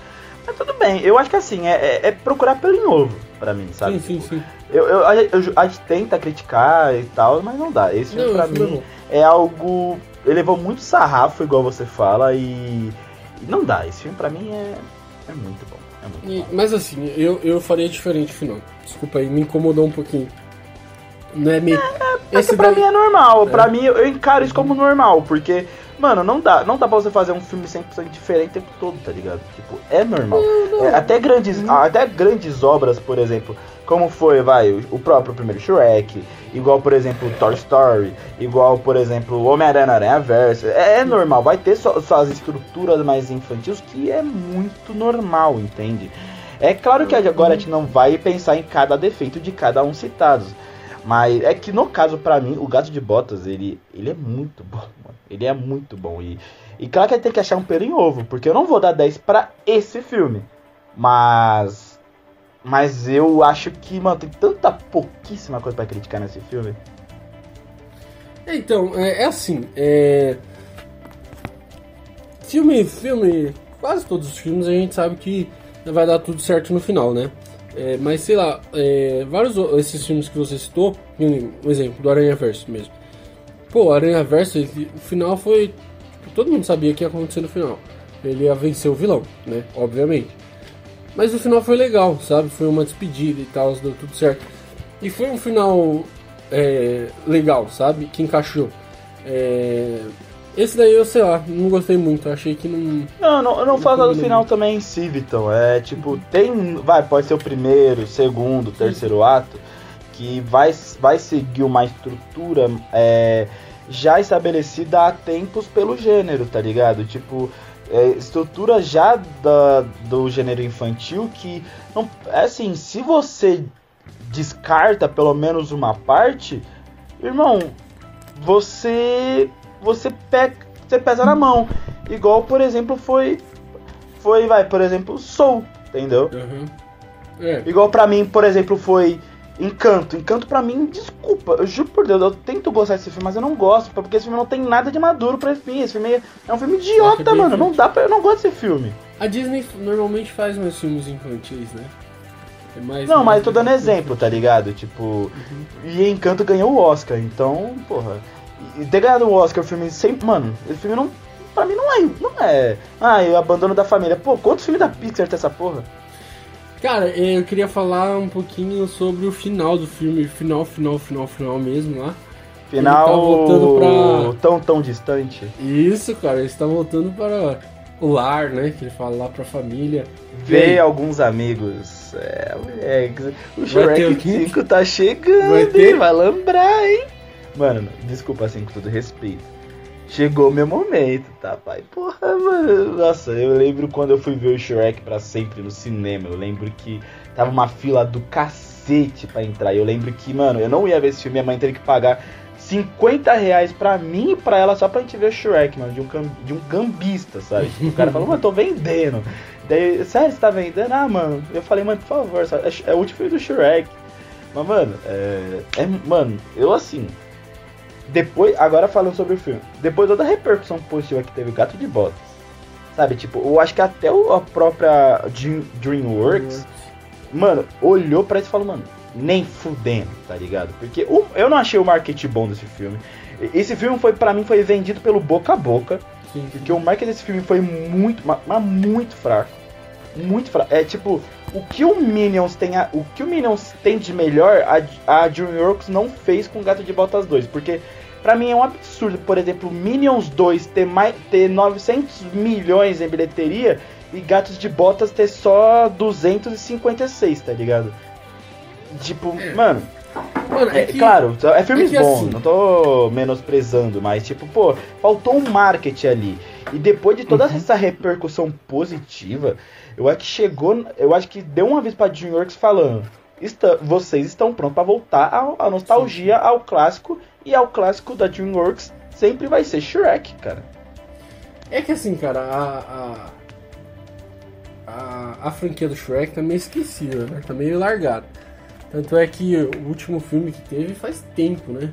mas tudo bem, eu acho que assim, é, é, é procurar pelo em ovo, pra mim, sabe? Sim, sim, sim. Eu, eu, a, eu- a gente tenta criticar e tal, mas não dá. Esse filme Não, pra mim é algo. Ele levou muito sarrafo, igual você fala, e, e não dá. Esse filme pra mim é, é muito bom. É E- mas assim, eu, eu faria diferente no final. Desculpa aí, me incomodou um pouquinho. Não é meio. É que pra mim é normal, pra mim eu encaro isso como normal, porque, mano, não dá, não dá pra você fazer um filme 100% diferente o tempo todo, tá ligado? Tipo, é normal. É, até, grandes, até grandes obras, por exemplo, como foi, vai, o, próprio primeiro Shrek, igual, por exemplo, Toy Story, igual, por exemplo, Homem-Aranha Aranha Verso, é, é normal, vai ter só- suas estruturas mais infantis, que é muito normal, entende? É claro que agora a gente não vai pensar em cada defeito de cada um citados. Mas é que no caso, pra mim, o Gato de Botas, ele, ele é muito bom. Ele é muito bom. E, e claro que tem que achar um pelo em ovo, porque eu não vou dar 10 pra esse filme. Mas. Mas eu acho que, mano, tem tanta pouquíssima coisa pra criticar nesse filme. Então, é, é assim, é... Filme, filme, quase todos os filmes a gente sabe que vai dar tudo certo no final, né? É, mas sei lá, é, vários esses filmes que você citou, um exemplo do Aranha Verso mesmo. Pô, Aranha Verso, ele- o final foi. Todo mundo sabia o que ia acontecer no final. Ele ia vencer o vilão, né? Obviamente. Mas o final foi legal, sabe? Foi uma despedida e tal, deu tudo certo. E foi um final é, legal, sabe? Que encaixou. É, esse daí eu sei lá, não gostei muito. Achei que não. Não, não eu não Não falo do final muito. também em si, Vitão. É tipo, tem. Vai, pode ser o primeiro, segundo, terceiro ato, que vai, vai seguir uma estrutura é, já estabelecida há tempos pelo gênero, tá ligado? Tipo, é, estrutura já da, do gênero infantil que. Não, é assim, se você descarta pelo menos uma parte, irmão, você você você pesa na mão. Igual, por exemplo, foi foi, vai, por exemplo, Soul, entendeu? Uhum. É. Igual pra mim, por exemplo, foi Encanto. Encanto pra mim, desculpa, eu juro por Deus, eu tento gostar desse filme, mas eu não gosto, porque esse filme não tem nada de maduro pra mim. Esse filme é um filme idiota, É, mano. Não dá pra. Eu não gosto desse filme. A Disney normalmente faz mais filmes infantis, né? É mais Não, mas eu tô dando exemplo, tá ligado? Tipo. E Encanto ganhou o Oscar, então, porra. E ter ganhado o Oscar, o filme sempre. Mano, esse filme não. Pra mim não é. Não é. Ah, e o abandono da família. Pô, quantos filmes da Pixar tem essa porra? Cara, eu queria falar um pouquinho sobre o final do filme, final, final, final, final mesmo lá. Final. Tá voltando pra- Tão, tão distante. Isso, cara, ele está voltando para o lar, né? Que ele fala lá pra família. Ver alguns amigos. É, moleque. O Shrek o quinto? 5 tá chegando, Vai ter? Vai lembrar, hein? Mano, desculpa assim, com todo respeito. Chegou meu momento, tá, pai? Porra, mano. Nossa, eu lembro quando eu fui ver o Shrek pra sempre no cinema. Eu lembro que tava uma fila do cacete pra entrar. Eu lembro que, mano, eu não ia ver esse filme. Minha mãe teve que pagar 50 reais pra mim e pra ela só pra gente ver o Shrek, mano. De um, de um gambista, sabe? Tipo, o cara falou, mano, tô vendendo. Daí, sério, você tá vendendo? Ah, mano. Eu falei, mano, por favor, sabe? É, é o último filme do Shrek. Mas, mano, é, é. Mano, eu assim. Depois, agora falando sobre o filme, depois de toda a repercussão positiva que teve o Gato de Botas, sabe? Tipo, eu acho que até a própria Dream- DreamWorks, mano, olhou pra isso e falou, mano, nem fudendo, tá ligado? Porque o- eu não achei o marketing bom desse filme. Esse filme foi, para mim, foi vendido pelo boca a boca. Sim, Porque o marketing desse filme foi muito, ma- mas muito fraco. Muito fraco. É tipo, o que o Minions tem, a- o que o Minions tem de melhor, a, a DreamWorks não fez com Gato de Botas 2, porque pra mim é um absurdo, por exemplo, Minions 2 ter mais ter 900 milhões em bilheteria e Gatos de Botas ter só 256, tá ligado? Tipo, mano, Mano, é, é, que, claro, é filmes é bons, assim- não tô menosprezando, mas tipo, pô, faltou um marketing ali. E depois de toda Uhum. essa repercussão positiva, eu acho que chegou, eu acho que deu uma vez pra DreamWorks falando, "Está- vocês estão prontos pra voltar à nostalgia, ao clássico, e ao clássico da DreamWorks sempre vai ser Shrek, cara. é que assim, cara, a, a, a, a franquia do Shrek tá meio esquecida, né? Tá meio largada. Tanto é que o último filme que teve faz tempo, né?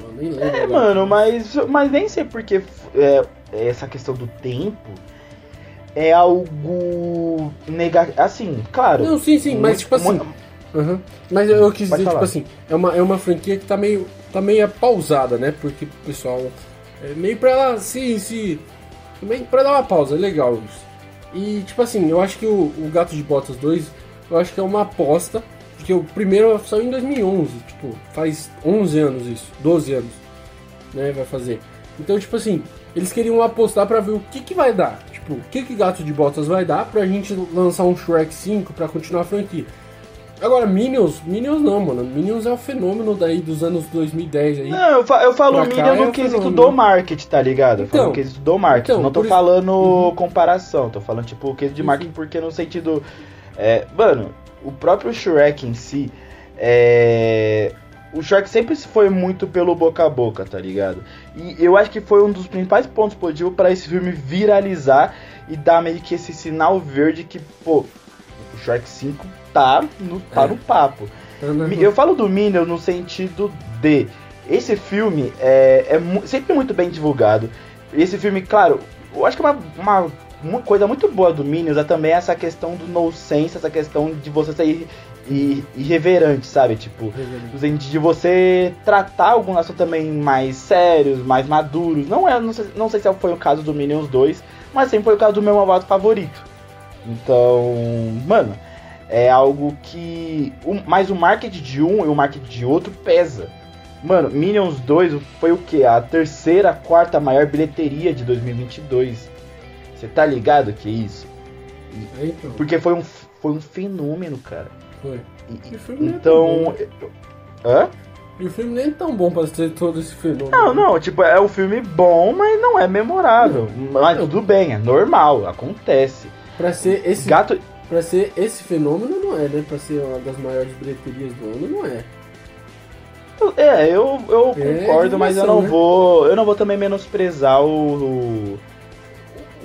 Eu nem lembro. É, agora. mano, mas, mas nem sei porque é, essa questão do tempo é algo negativo. Assim, claro. Não, sim, sim, mas muito- tipo assim. Aham. Mas eu quis Pode dizer, tipo falar. assim, é uma, é uma franquia que tá meio, tá meio pausada, né? Porque o pessoal. É meio pra ela se. se meio pra dar uma pausa, é legal isso. E tipo assim, eu acho que o, o Gato de Botas 2, eu acho que é uma aposta, porque o primeiro saiu em 2011, tipo, faz 11 anos isso, 12 anos, né? Vai fazer. Então, tipo assim, eles queriam apostar pra ver o que que vai dar. Tipo, o que que Gato de Botas vai dar pra gente lançar um Shrek 5 pra continuar a franquia. Agora, Minions, Minions não, mano. Minions é o fenômeno daí dos anos 2010 aí. Não, eu, fa- eu falo Pra Minion cá é no um quesito do marketing, tá ligado? Eu falo Então, no quesito do marketing. então, não tô por isso- falando Uhum. comparação, tô falando tipo o quesito de Sim, marketing porque no sentido. É, mano, o próprio Shrek em si. É. O Shrek sempre foi muito pelo boca a boca, tá ligado? E eu acho que foi um dos principais pontos positivos pra esse filme viralizar e dar meio que esse sinal verde que, pô, o Shrek 5 tá no, tá É. no papo. Tá Eu falo do Minion no sentido de esse filme é, é sempre muito bem divulgado. Esse filme, claro, eu acho que uma, uma, uma coisa muito boa do Minions é também essa questão do no sense, essa questão de você ser ir- irreverente, sabe? Tipo, no sentido de você tratar alguns assuntos também mais sérios, mais maduros. Não é, não sei, não sei se foi o caso do Minions 2, mas sempre foi o caso do meu malvado favorito. Então, mano, é algo que. o- mas o marketing de um e o marketing de outro pesa. Mano, Minions 2 foi o que? A terceira, quarta maior bilheteria de 2022. Você tá ligado que é isso? Porque foi um, foi um fenômeno, cara. Foi. E- o filme é então. Hã? E o filme nem é tão bom pra ter todo esse fenômeno. Não, não, tipo, é um filme bom, mas não é memorável. Mas tudo bem, é normal, acontece. Pra ser esse, Gato. pra ser esse fenômeno não é, né? Pra ser uma das maiores bilheterias do ano, não é. É, eu, eu é concordo, mas eu não né? vou. Eu não vou também menosprezar o, o,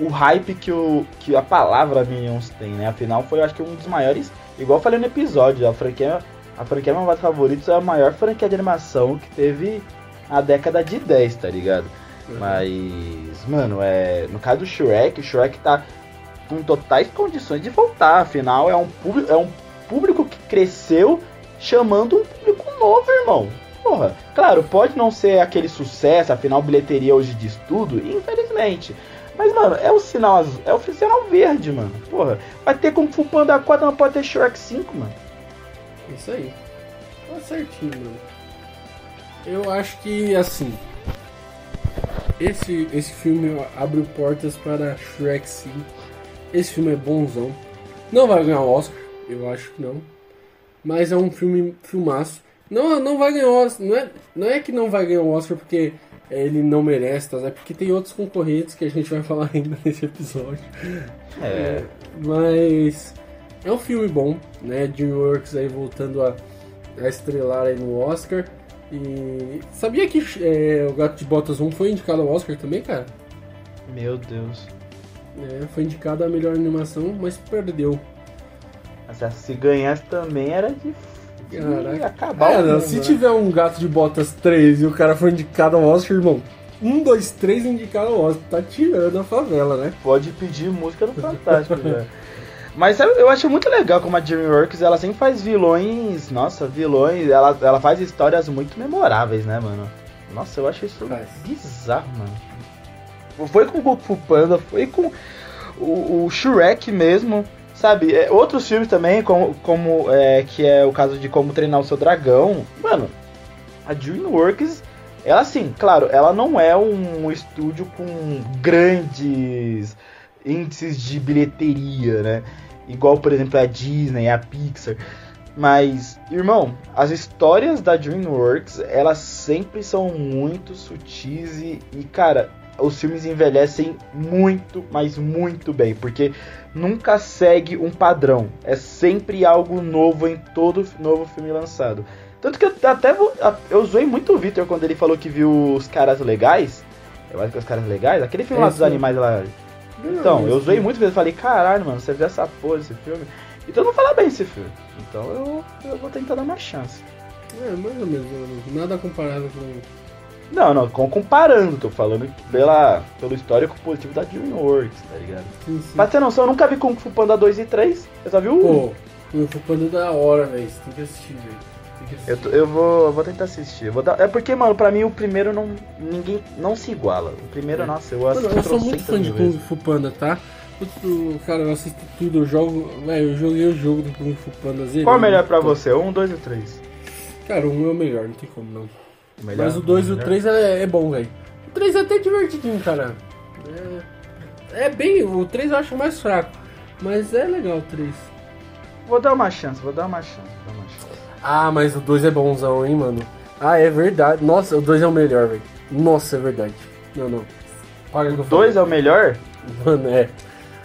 o, hype que, o, que a palavra Minions tem, né? Afinal, foi acho que um dos maiores. Igual eu falei no episódio, a franquia, a franquia Malvados Favoritos é a maior franquia de animação que teve a década de 10, tá ligado? Uhum. Mas, mano, é. No caso do Shrek, o Shrek tá com totais condições de voltar. Afinal, é um público, é um público que cresceu chamando um público novo, irmão. Porra, claro, pode não ser aquele sucesso, afinal bilheteria hoje diz tudo, infelizmente. Mas, mano, é o sinal azul, é o sinal verde, mano. Porra, vai ter Kung Fu Panda 4, não pode ter Shrek 5, mano. Isso aí. Tá certinho, mano. Eu acho que, assim, esse, esse filme abre portas para Shrek 5. Esse filme é bonzão. Não vai ganhar o Oscar, eu acho que não. Mas é um filme filmaço. Não, não vai ganhar o Oscar. Não é, não é que não vai ganhar o Oscar porque ele não merece, tá? É porque tem outros concorrentes que a gente vai falar ainda nesse episódio. É. é mas é um filme bom, né? DreamWorks aí voltando a, a estrelar aí no Oscar. E sabia que é, o Gato de Botas 1 foi indicado ao Oscar também, cara? Meu Deus. É, foi indicado a melhor animação, mas perdeu. Mas se ganhasse também era de Caraca. acabar é, o mundo, Se né? tiver um Gato de Botas 3 e o cara for indicado ao Oscar, irmão, um, dois, três indicado ao Oscar, tá tirando a favela, né? Pode pedir música no Fantástico, velho. Mas eu acho muito legal como a DreamWorks, ela sempre faz vilões, nossa, vilões, ela, ela faz histórias muito memoráveis, né, mano? Nossa, eu acho isso faz. bizarro, mano. Foi com o Goku Panda, foi com o, o Shrek mesmo, sabe? É, outros filmes também, como, como é, que é o caso de Como Treinar o Seu Dragão. Mano, a DreamWorks, ela assim, claro, ela não é um estúdio com grandes índices de bilheteria, né? igual por exemplo a Disney, a Pixar. Mas, irmão, as histórias da DreamWorks, elas sempre são muito sutis e, e, cara, os filmes envelhecem muito, mas muito bem, porque nunca segue um padrão. É sempre algo novo em todo novo filme lançado. Tanto que eu até vou, eu zoei muito o Victor quando ele falou que viu os caras legais. Eu acho que os caras legais, aquele filme é, lá dos animais lá então, eu zoei muito vezes, falei, caralho, mano, você viu essa porra desse filme? Então não fala bem esse filme. Então eu, eu vou tentar dar uma chance. É, mais ou menos, nada comparado com. Não, não, com, comparando, tô falando pela, pelo histórico positivo da DreamWorks, tá ligado? Sim, sim. Pra ter noção, eu nunca vi Kung Fu Panda 2 e 3. Você só viu? Pô, Kung Fu Panda é da hora, velho. Você tem que assistir, velho. Eu, eu, vou, eu vou tentar assistir. Vou dar, é porque, mano, pra mim o primeiro não. ninguém não se iguala. O primeiro, é. nossa, eu assisto. Eu sou muito fã de Kung Fu Panda, tá? Eu, cara, eu assisto tudo, eu jogo. Véio, eu joguei o jogo do Kung Fu Panda. Zero, Qual é o melhor pra você? Um, dois ou três? Cara, um é o melhor, não tem como não. Melhor, Mas o dois e o três é, é bom, velho. O três é até divertidinho, cara. É, é bem. O três eu acho mais fraco. Mas é legal o três. Vou dar uma chance, vou dar uma chance. Vou dar uma chance. Ah, mas o 2 é bonzão, hein, mano. Ah, é verdade. Nossa, o 2 é o melhor, velho. Nossa, é verdade. Não, não. Paga o 2 é o melhor? Mano, é.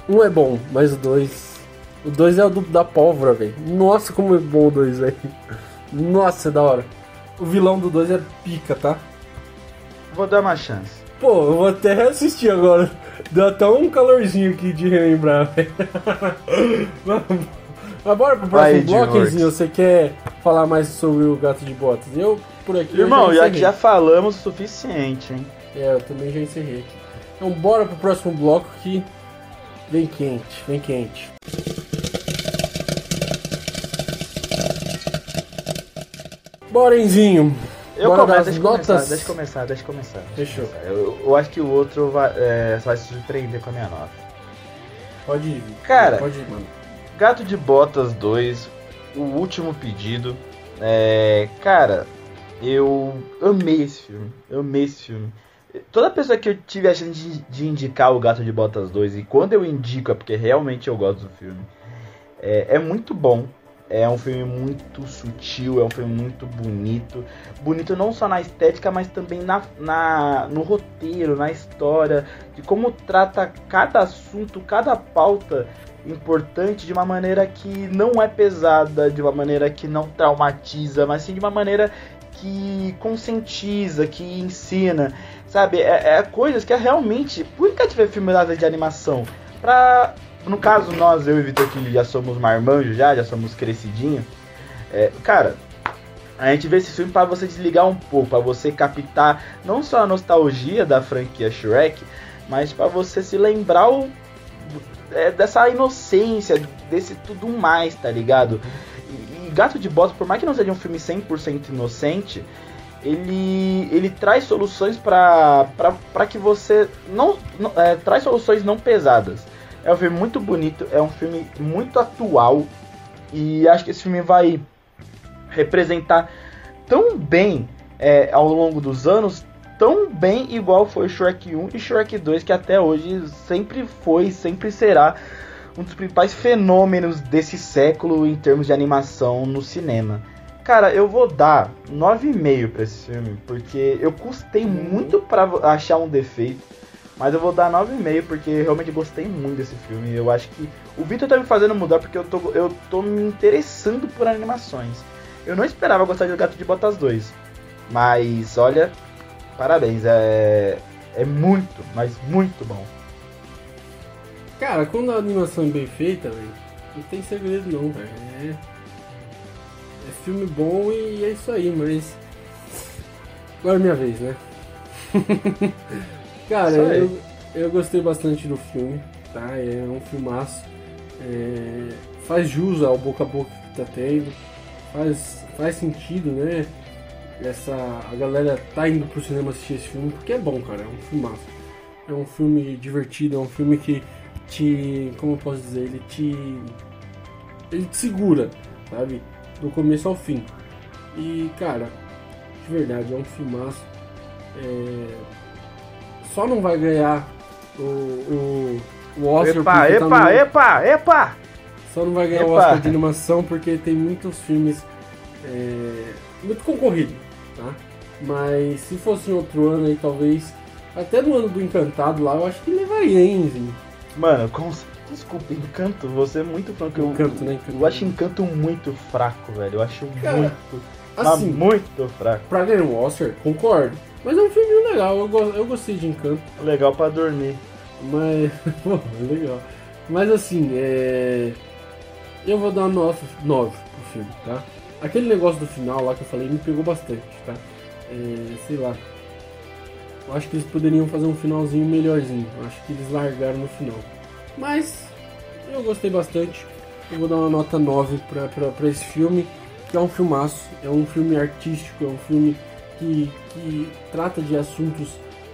Um é bom, mas o 2. O 2 é o do, da pólvora, velho. Nossa, como é bom o 2, velho. Nossa, é da hora. O vilão do 2 é pica, tá? Vou dar uma chance. Pô, eu vou até assistir agora. Deu até um calorzinho aqui de relembrar, velho. Mas bora pro próximo bloquezinho. Você quer falar mais sobre o gato de botas? Eu, por aqui. Irmão, já, já que já falamos o suficiente, hein? É, eu também já encerrei aqui. Então, bora pro próximo bloco que vem quente, vem quente. Bora, Enzinho. Eu Bora começo, deixa notas. começar, deixa começar, deixa começar. Fechou. Eu, eu, acho que o outro vai, é, vai se surpreender com a minha nota. Pode ir. Cara, pode ir, mano. Gato de Botas 2, O Último Pedido. É, cara, eu amei esse filme. Eu amei esse filme. Toda pessoa que eu tive a chance de, de, indicar o Gato de Botas 2, e quando eu indico é porque realmente eu gosto do filme, é, é muito bom. É um filme muito sutil, é um filme muito bonito. Bonito não só na estética, mas também na, na, no roteiro, na história, de como trata cada assunto, cada pauta importante de uma maneira que não é pesada, de uma maneira que não traumatiza, mas sim de uma maneira que conscientiza, que ensina, sabe? É, é coisas que é realmente. Por que vê filme de animação? Pra. No caso, nós, eu e Vitor, que já somos marmanjos, já, já somos crescidinhos. É, cara, a gente vê esse filme para você desligar um pouco, para você captar não só a nostalgia da franquia Shrek, mas para você se lembrar o, é, dessa inocência, desse tudo mais, tá ligado? E, e Gato de Bota, por mais que não seja um filme 100% inocente, ele, ele traz soluções para que você não, não é, traz soluções não pesadas. É um filme muito bonito, é um filme muito atual e acho que esse filme vai representar tão bem é, ao longo dos anos, tão bem igual foi Shrek 1 e Shrek 2, que até hoje sempre foi, sempre será um dos principais fenômenos desse século em termos de animação no cinema. Cara, eu vou dar 9,5 pra esse filme, porque eu custei muito para achar um defeito. Mas eu vou dar 9,5 porque realmente gostei muito desse filme. Eu acho que o Victor tá me fazendo mudar porque eu tô, eu tô me interessando por animações. Eu não esperava gostar de Gato de Botas 2. Mas olha, parabéns, é, é muito, mas muito bom. Cara, quando a animação é bem feita, véio, não tem segredo não. É, é filme bom e é isso aí, mas. Agora é minha vez, né? Cara, eu, eu gostei bastante do filme, tá? É um filmaço. É, faz jus ao boca a boca que tá tendo faz, faz sentido, né? Essa, a galera tá indo pro cinema assistir esse filme porque é bom, cara. É um filmaço. É um filme divertido, é um filme que te. Como eu posso dizer? Ele te. Ele te segura, sabe? Do começo ao fim. E, cara, de verdade, é um filmaço. É, só não vai ganhar o, o, o Oscar. Epa, tá epa, tá no... epa, epa! Só não vai ganhar Epa. o Oscar de animação porque tem muitos filmes é, muito concorridos, tá? Mas se fosse em outro ano aí, talvez. Até no ano do Encantado lá, eu acho que levaria, hein, Zinho? Mano, com... desculpa, Encanto, você é muito fraco. Encanto, né? Encanto. Eu acho Encanto muito fraco, velho. Eu acho Cara, muito. Assim, muito fraco. Pra ganhar um Oscar, concordo. Mas é um filme legal, eu, go eu gostei de Encanto. Legal pra dormir. Mas. Pô, legal. Mas assim, é. Eu vou dar nota 9 pro filme, tá? Aquele negócio do final lá que eu falei me pegou bastante, tá? É, sei lá. Eu acho que eles poderiam fazer um finalzinho melhorzinho. Eu acho que eles largaram no final. Mas eu gostei bastante. Eu vou dar uma nota 9 pra, pra, pra esse filme, que é um filmaço, é um filme artístico, é um filme que, que trata de assuntos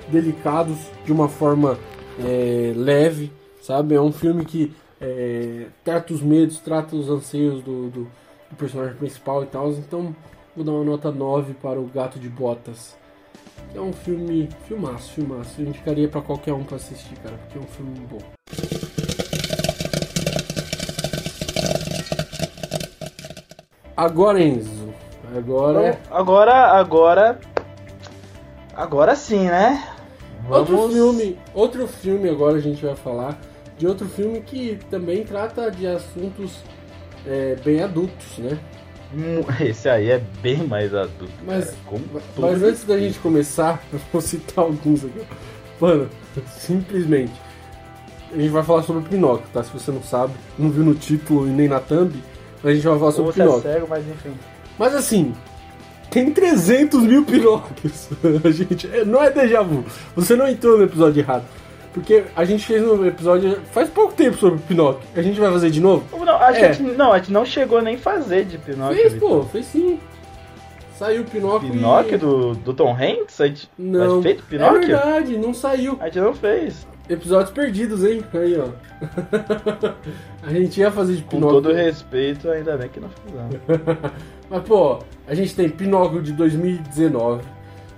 delicados de uma forma é, leve, sabe? É um filme que é, trata os medos, trata os anseios do, do, do personagem principal e tal. Então vou dar uma nota 9 para o Gato de Botas. É um filme, filmaço, filmaço. Eu indicaria para qualquer um para assistir, cara, porque é um filme bom. Agora, Enzo. Agora. Então, agora, agora. Agora sim, né? Vamos... Outro filme, outro filme agora a gente vai falar de outro filme que também trata de assuntos é, bem adultos, né? Hum, esse aí é bem mais adulto. Mas, mas antes da gente começar, eu vou citar alguns aqui. Mano, simplesmente. A gente vai falar sobre o Pinóquio, tá? Se você não sabe, não viu no título e nem na thumb, a gente vai falar sobre o é Pinóquio. É cego, mas enfim. Mas assim, tem 300 mil Pinóquios. a gente, é, não é déjà vu. Você não entrou no episódio errado. Porque a gente fez um episódio faz pouco tempo sobre Pinóquio. A gente vai fazer de novo? Não, a, é. gente, não, a gente não chegou nem a fazer de Pinóquio. Fez, pô, fez sim. Saiu o Pinóquio. Pinóquio e... do, do Tom Hanks? A gente, não. A gente fez Pinóquio? É verdade, não saiu. A gente não fez. Episódios perdidos, hein? Aí, ó. a gente ia fazer de Pinóquio. Com todo respeito, ainda bem que não fizemos. Mas, pô, a gente tem Pinóquio de 2019,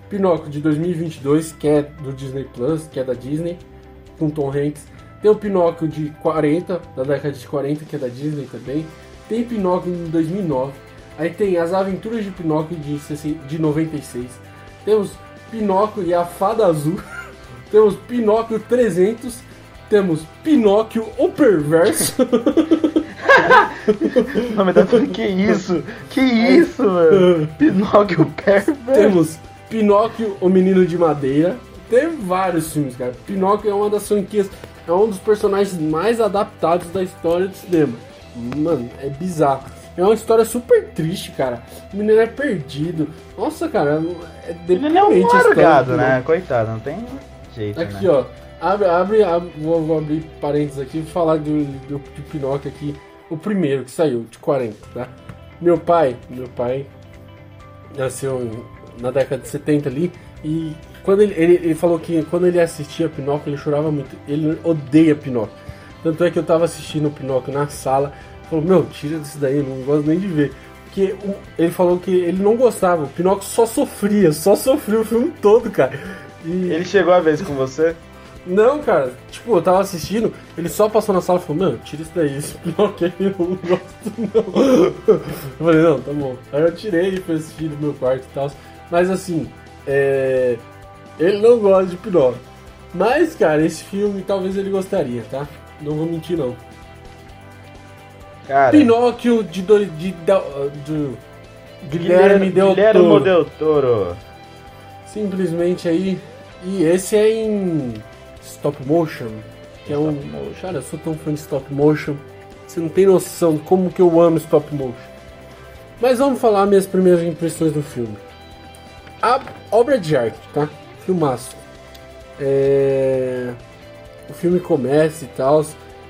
Pinóquio de 2022, que é do Disney Plus, que é da Disney com Tom Hanks. Tem o Pinóquio de 40, da década de 40, que é da Disney também. Tem Pinóquio em 2009. Aí tem As Aventuras de Pinóquio de, de 96. Temos Pinóquio e a Fada Azul. Temos Pinóquio 300. temos Pinóquio, o Perverso. Não, mas tá que isso? Que isso, mano? Pinóquio, Perverso. Temos Pinóquio, o Menino de Madeira. Tem vários filmes, cara. Pinóquio é uma das franquias, é um dos personagens mais adaptados da história do cinema. Mano, é bizarro. É uma história super triste, cara. O menino é perdido. Nossa, cara, é deprimente Ele é um largado, né? Coitado, não tem jeito, Aqui, né? ó. Abre, abre, abre vou, vou, abrir parênteses aqui e falar do, do, do Pinóquio aqui. O primeiro que saiu, de 40, tá? Meu pai, meu pai nasceu na década de 70 ali e quando ele, ele, ele, falou que quando ele assistia Pinóquio ele chorava muito. Ele odeia Pinóquio. Tanto é que eu tava assistindo o Pinóquio na sala Falou, meu, tira disso daí, não gosto nem de ver. Porque ele falou que ele não gostava, o Pinóquio só sofria, só sofreu o filme todo, cara. E... Ele chegou a vez com você? Não, cara, tipo, eu tava assistindo, ele só passou na sala e falou, meu, tira isso daí, esse Pinóquio eu não gosto não. Eu falei, não, tá bom. Aí eu tirei e fui assistir no meu quarto e tal. Mas assim, é... ele não gosta de Pinóquio. Mas, cara, esse filme talvez ele gostaria, tá? Não vou mentir não. Cara, Pinóquio de, do, de, de, de Guilherme, Del Toro. Del Toro. Simplesmente aí. E esse é em stop motion. Que é um. Motion. Cara, eu sou tão fã de stop motion. Você não tem noção de como que eu amo stop motion. Mas vamos falar minhas primeiras impressões do filme. A obra de arte, tá? Filmaço. É... O filme começa e tal.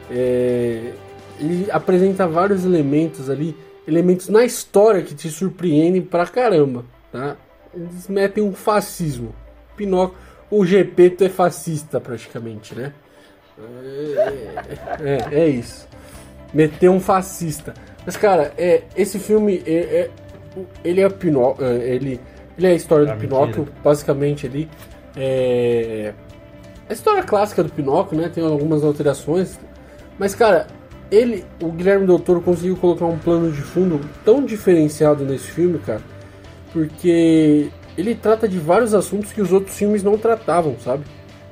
É ele apresenta vários elementos ali, elementos na história que te surpreendem pra caramba, tá? Eles metem um fascismo. Pinóquio, o Gepeto é fascista praticamente, né? É, é, é isso. Meter um fascista. Mas cara, é, esse filme é, é ele é Pinóquio, é, ele, ele é a história do ah, Pinóquio, basicamente ali. É, a história clássica do Pinóquio, né? Tem algumas alterações. Mas, cara, ele, o Guilherme Doutor conseguiu colocar um plano de fundo tão diferenciado nesse filme, cara, porque ele trata de vários assuntos que os outros filmes não tratavam, sabe?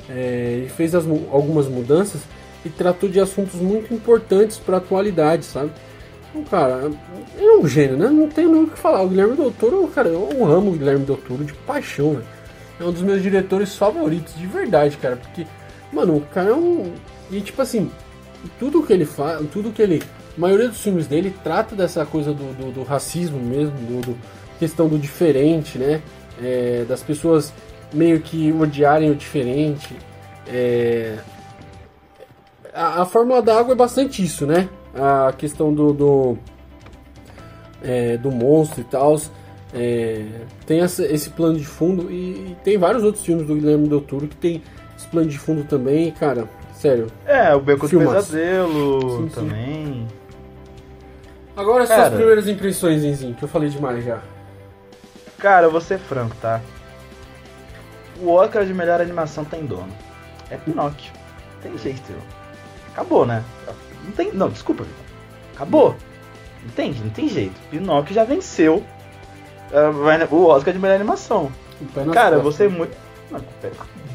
É, ele fez as, algumas mudanças e tratou de assuntos muito importantes para a atualidade, sabe? Então, cara, é um gênio, né? Não tenho nem o que falar. O Guilherme Doutor, cara, eu amo o Guilherme Doutor de paixão. É um dos meus diretores favoritos, de verdade, cara, porque, mano, o cara é um. E tipo assim, tudo que ele faz, tudo que ele. A maioria dos filmes dele trata dessa coisa do, do, do racismo mesmo, do, do, questão do diferente, né? É, das pessoas meio que odiarem o diferente. É, a, a Fórmula da Água é bastante isso, né? A questão do, do, é, do monstro e tal. É, tem essa, esse plano de fundo e, e, tem vários outros filmes do Guilherme Del Toro que tem esse plano de fundo também, cara. Sério. É, o Beco do Pesadelo sim, também. Sim. Agora Cara, suas primeiras impressões, Zinzinho, que eu falei demais já. Cara, eu vou ser franco, tá? O Oscar de melhor animação tem dono. É Pinóquio. Tem jeito. Acabou, né? Não tem. Não, desculpa. Acabou. Entende? Não tem jeito. Pinóquio já venceu uh, o Oscar de melhor animação. Cara, você é muito. Não,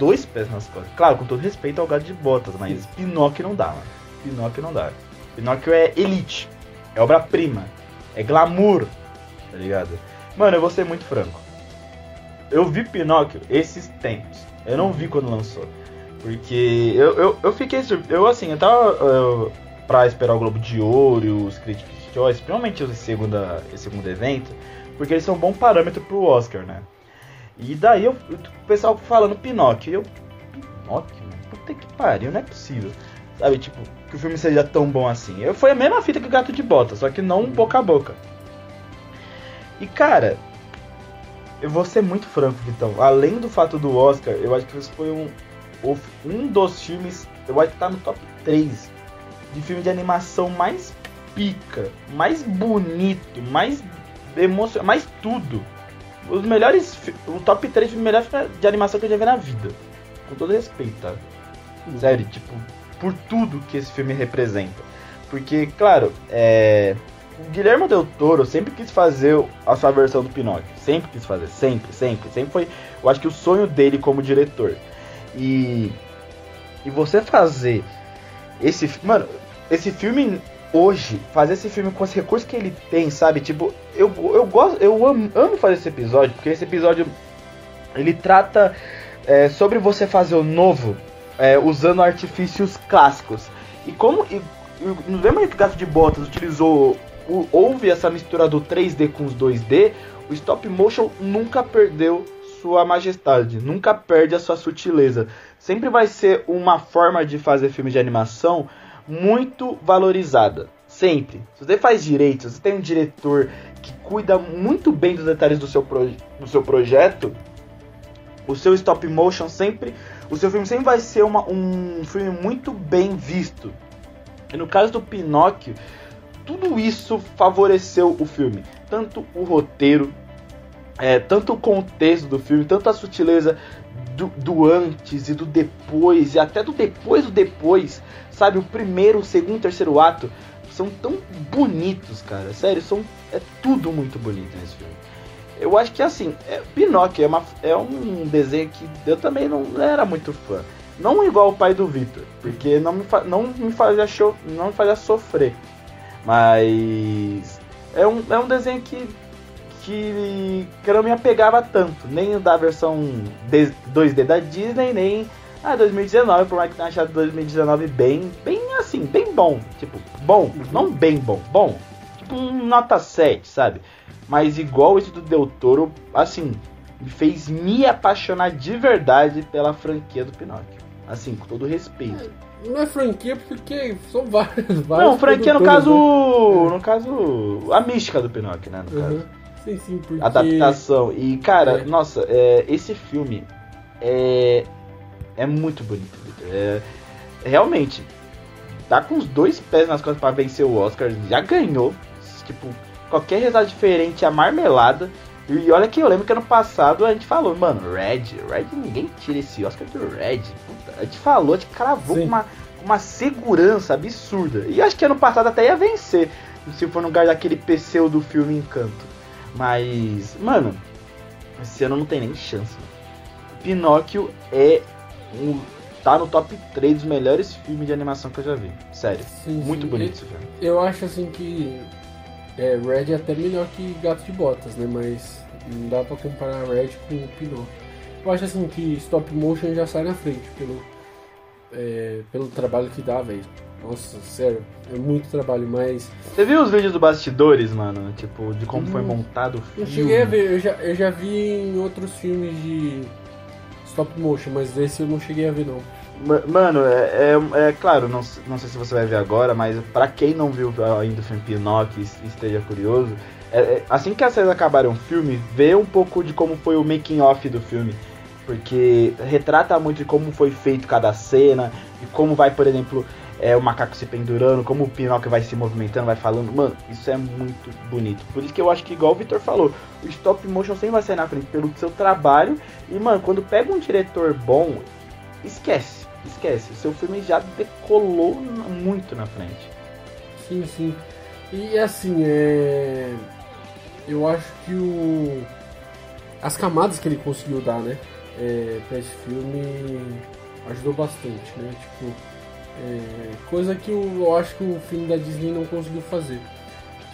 dois pés nas costas. Claro, com todo respeito ao gato de botas, mas Pinóquio não dá, mano. Pinóquio não dá. Pinóquio é elite. É obra-prima. É glamour. Tá ligado? Mano, eu vou ser muito franco. Eu vi Pinóquio esses tempos. Eu não vi quando lançou. Porque eu, eu, eu fiquei surpreso. Eu, assim, eu tava uh, pra esperar o Globo de Ouro, os Critics' Choice, principalmente esse segundo, esse segundo evento, porque eles são um bom parâmetro pro Oscar, né? E daí eu, o pessoal falando Pinóquio. eu, Pinóquio? Puta que pariu, não é possível. Sabe, tipo, que o filme seja tão bom assim. Eu, foi a mesma fita que o Gato de Bota, só que não boca a boca. E cara, eu vou ser muito franco, então. Além do fato do Oscar, eu acho que esse foi um, um dos filmes, eu acho que tá no top 3 de filme de animação mais pica, mais bonito, mais emocionante, mais tudo os melhores. O top 3 melhores de animação que eu já vi na vida. Com todo respeito, tá? Sério, tipo, por tudo que esse filme representa. Porque, claro, é. Guilherme Del Toro sempre quis fazer a sua versão do Pinóquio. Sempre quis fazer, sempre, sempre. Sempre foi, eu acho que o sonho dele como diretor. E. E você fazer esse. Mano, esse filme hoje, fazer esse filme com os recursos que ele tem, sabe? Tipo, eu, eu gosto, eu amo, amo fazer esse episódio, porque esse episódio ele trata é, sobre você fazer o novo é, usando artifícios clássicos. E como. E, lembra que o Gato de Botas utilizou. Houve essa mistura do 3D com os 2D, o stop motion nunca perdeu sua majestade, nunca perde a sua sutileza. Sempre vai ser uma forma de fazer filme de animação muito valorizada. Sempre. Se você faz direito, se você tem um diretor que cuida muito bem dos detalhes do seu, pro, do seu projeto, o seu stop motion sempre. O seu filme sempre vai ser uma, um filme muito bem visto. E no caso do Pinóquio, tudo isso favoreceu o filme. Tanto o roteiro, é, tanto o contexto do filme, tanto a sutileza do, do, antes e do depois, e até do depois do depois, sabe? O primeiro, o segundo, o terceiro ato são tão bonitos, cara. Sério, são, é tudo muito bonito nesse filme. Eu acho que assim, é, Pinóquio é, uma, é um desenho que eu também não era muito fã. Não igual o pai do Victor, porque não me, não me, fazia, show, não me fazia sofrer. Mas é um, é um desenho que, que, que não me apegava tanto. Nem da versão 2D da Disney, nem a 2019, por mais que tenha achado 2019 bem, bem assim, bem bom. Tipo, bom, uhum. não bem bom, bom. Tipo um nota 7, sabe? Mas igual esse do Del Toro, assim, me fez me apaixonar de verdade pela franquia do Pinóquio. Assim, com todo respeito. Não é franquia porque são vários, vários Não, franquia no caso. Né? No caso. A mística do Pinóquio, né? No uhum. caso. Sim, sim, porque... Adaptação. E, cara, é. nossa, é, esse filme é. É muito bonito, É, realmente, tá com os dois pés nas costas para vencer o Oscar, já ganhou. Tipo, qualquer resultado diferente é marmelada. E olha que eu lembro que ano passado a gente falou, mano, Red, Red, ninguém tira esse Oscar do Red. Puta, a gente falou, a gente cravou com uma, uma segurança absurda. E acho que ano passado até ia vencer, se for no lugar daquele PCU do filme Encanto. Mas, mano, esse ano não tem nem chance. Pinóquio é um, tá no top 3 dos melhores filmes de animação que eu já vi. Sério. Sim, muito sim. bonito esse filme. Eu acho assim que é, Red é até melhor que Gato de Botas, né? Mas não dá pra comparar Red com o Pinóquio. Eu acho assim que stop motion já sai na frente pelo, é, pelo trabalho que dá, velho. Nossa, sério, é muito trabalho, mas. Você viu os vídeos do bastidores, mano? Tipo, de como hum, foi montado o filme? Eu cheguei a ver, eu já, eu já vi em outros filmes de stop motion, mas esse eu não cheguei a ver não. Mano, é, é, é, claro, não, não sei se você vai ver agora, mas para quem não viu ainda o filme Pinóquio e esteja curioso, é, é, assim que as séries acabarem o filme, vê um pouco de como foi o making off do filme. Porque retrata muito de como foi feito cada cena, e como vai, por exemplo, é, o macaco se pendurando, como o Pinóquio vai se movimentando, vai falando. Mano, isso é muito bonito. Por isso que eu acho que, igual o Victor falou, o stop motion sempre vai sair na frente pelo seu trabalho. E, mano, quando pega um diretor bom, esquece esquece. O seu filme já decolou muito na frente. Sim, sim. E assim, é. Eu acho que o. As camadas que ele conseguiu dar, né? É, pra esse filme ajudou bastante, né? Tipo. É, coisa que eu, eu, acho que o filme da Disney não conseguiu fazer.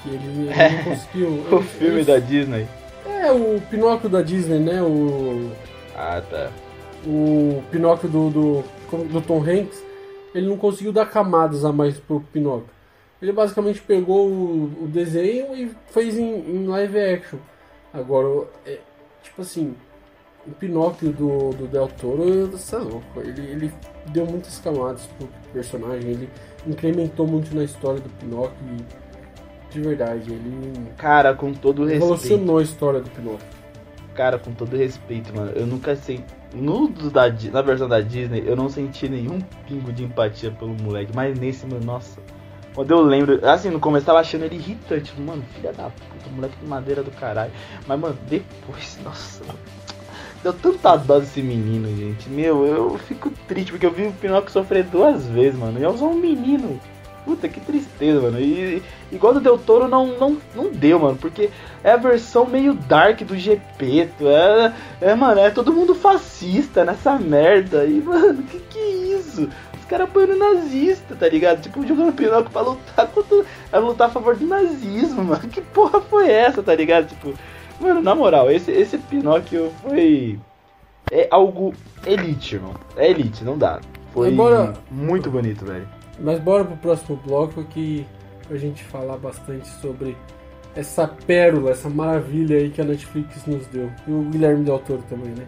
Que ele, ele é, não conseguiu. o ele, filme ele, da Disney? É, o Pinóquio da Disney, né? O. Ah, tá. O Pinóquio do, do do Tom Hanks, ele não conseguiu dar camadas a mais pro Pinóquio. Ele basicamente pegou o, o desenho e fez em, em, live action. Agora, é, tipo assim, o Pinóquio do, do Del Toro, você é louco. Ele, ele deu muitas camadas pro personagem, ele incrementou muito na história do Pinóquio. De verdade, ele. Cara, com todo respeito. Revolucionou a história do Pinóquio. Cara, com todo respeito, mano. Eu nunca sei no da, na versão da Disney, eu não senti nenhum pingo de empatia pelo moleque, mas nesse, mano, nossa. Quando eu lembro, assim, no começo eu tava achando ele irritante, mano, filha da puta, moleque de madeira do caralho. Mas, mano, depois, nossa, deu tanta dó desse menino, gente. Meu, eu fico triste porque eu vi o Pinóquio sofrer duas vezes, mano. E eu sou um menino. Puta, que tristeza, mano. E igual do Del Toro não, não, não deu, mano. Porque é a versão meio dark do GP. É, é, mano, é todo mundo fascista nessa merda. E, mano, que que é isso? Caras apoiando nazista, tá ligado? Tipo, jogando Pinóquio pra lutar contra. pra lutar a favor do nazismo, mano. Que porra foi essa, tá ligado? Tipo, mano, na moral, esse, esse Pinóquio foi. É algo elite, irmão. É elite, não dá. Foi Embora- muito bonito, velho. Mas bora pro próximo bloco aqui pra gente falar bastante sobre essa pérola, essa maravilha aí que a Netflix nos deu. E o Guilherme Del Toro também, né?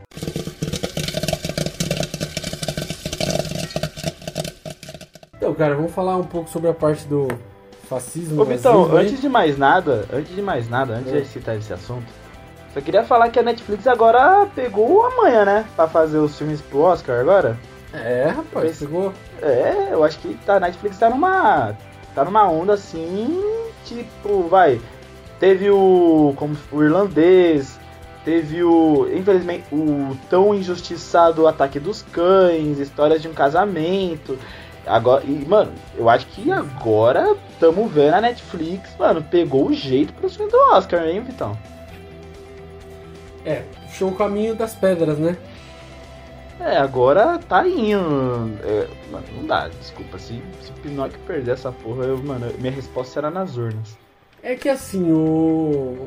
Cara, vamos falar um pouco sobre a parte do fascismo. Ô Vitão, aí. antes de mais nada, antes de mais nada, antes É. de citar esse assunto, só queria falar que a Netflix agora pegou a manha, né? Pra fazer os filmes pro Oscar agora. É, rapaz, pegou. É, eu acho que tá, a Netflix tá numa. tá numa onda assim, tipo, vai. Teve o. como o irlandês, teve o. infelizmente, o tão injustiçado ataque dos cães, histórias de um casamento. Agora, e, mano, eu acho que agora tamo vendo a Netflix, mano, pegou o jeito pro filme do Oscar, hein, Vitão? É, puxou o caminho das pedras, né? É, agora tá indo. É, mano, não dá, desculpa. Se, se o Pinóquio perder essa porra, eu, mano, minha resposta será nas urnas. É que assim, o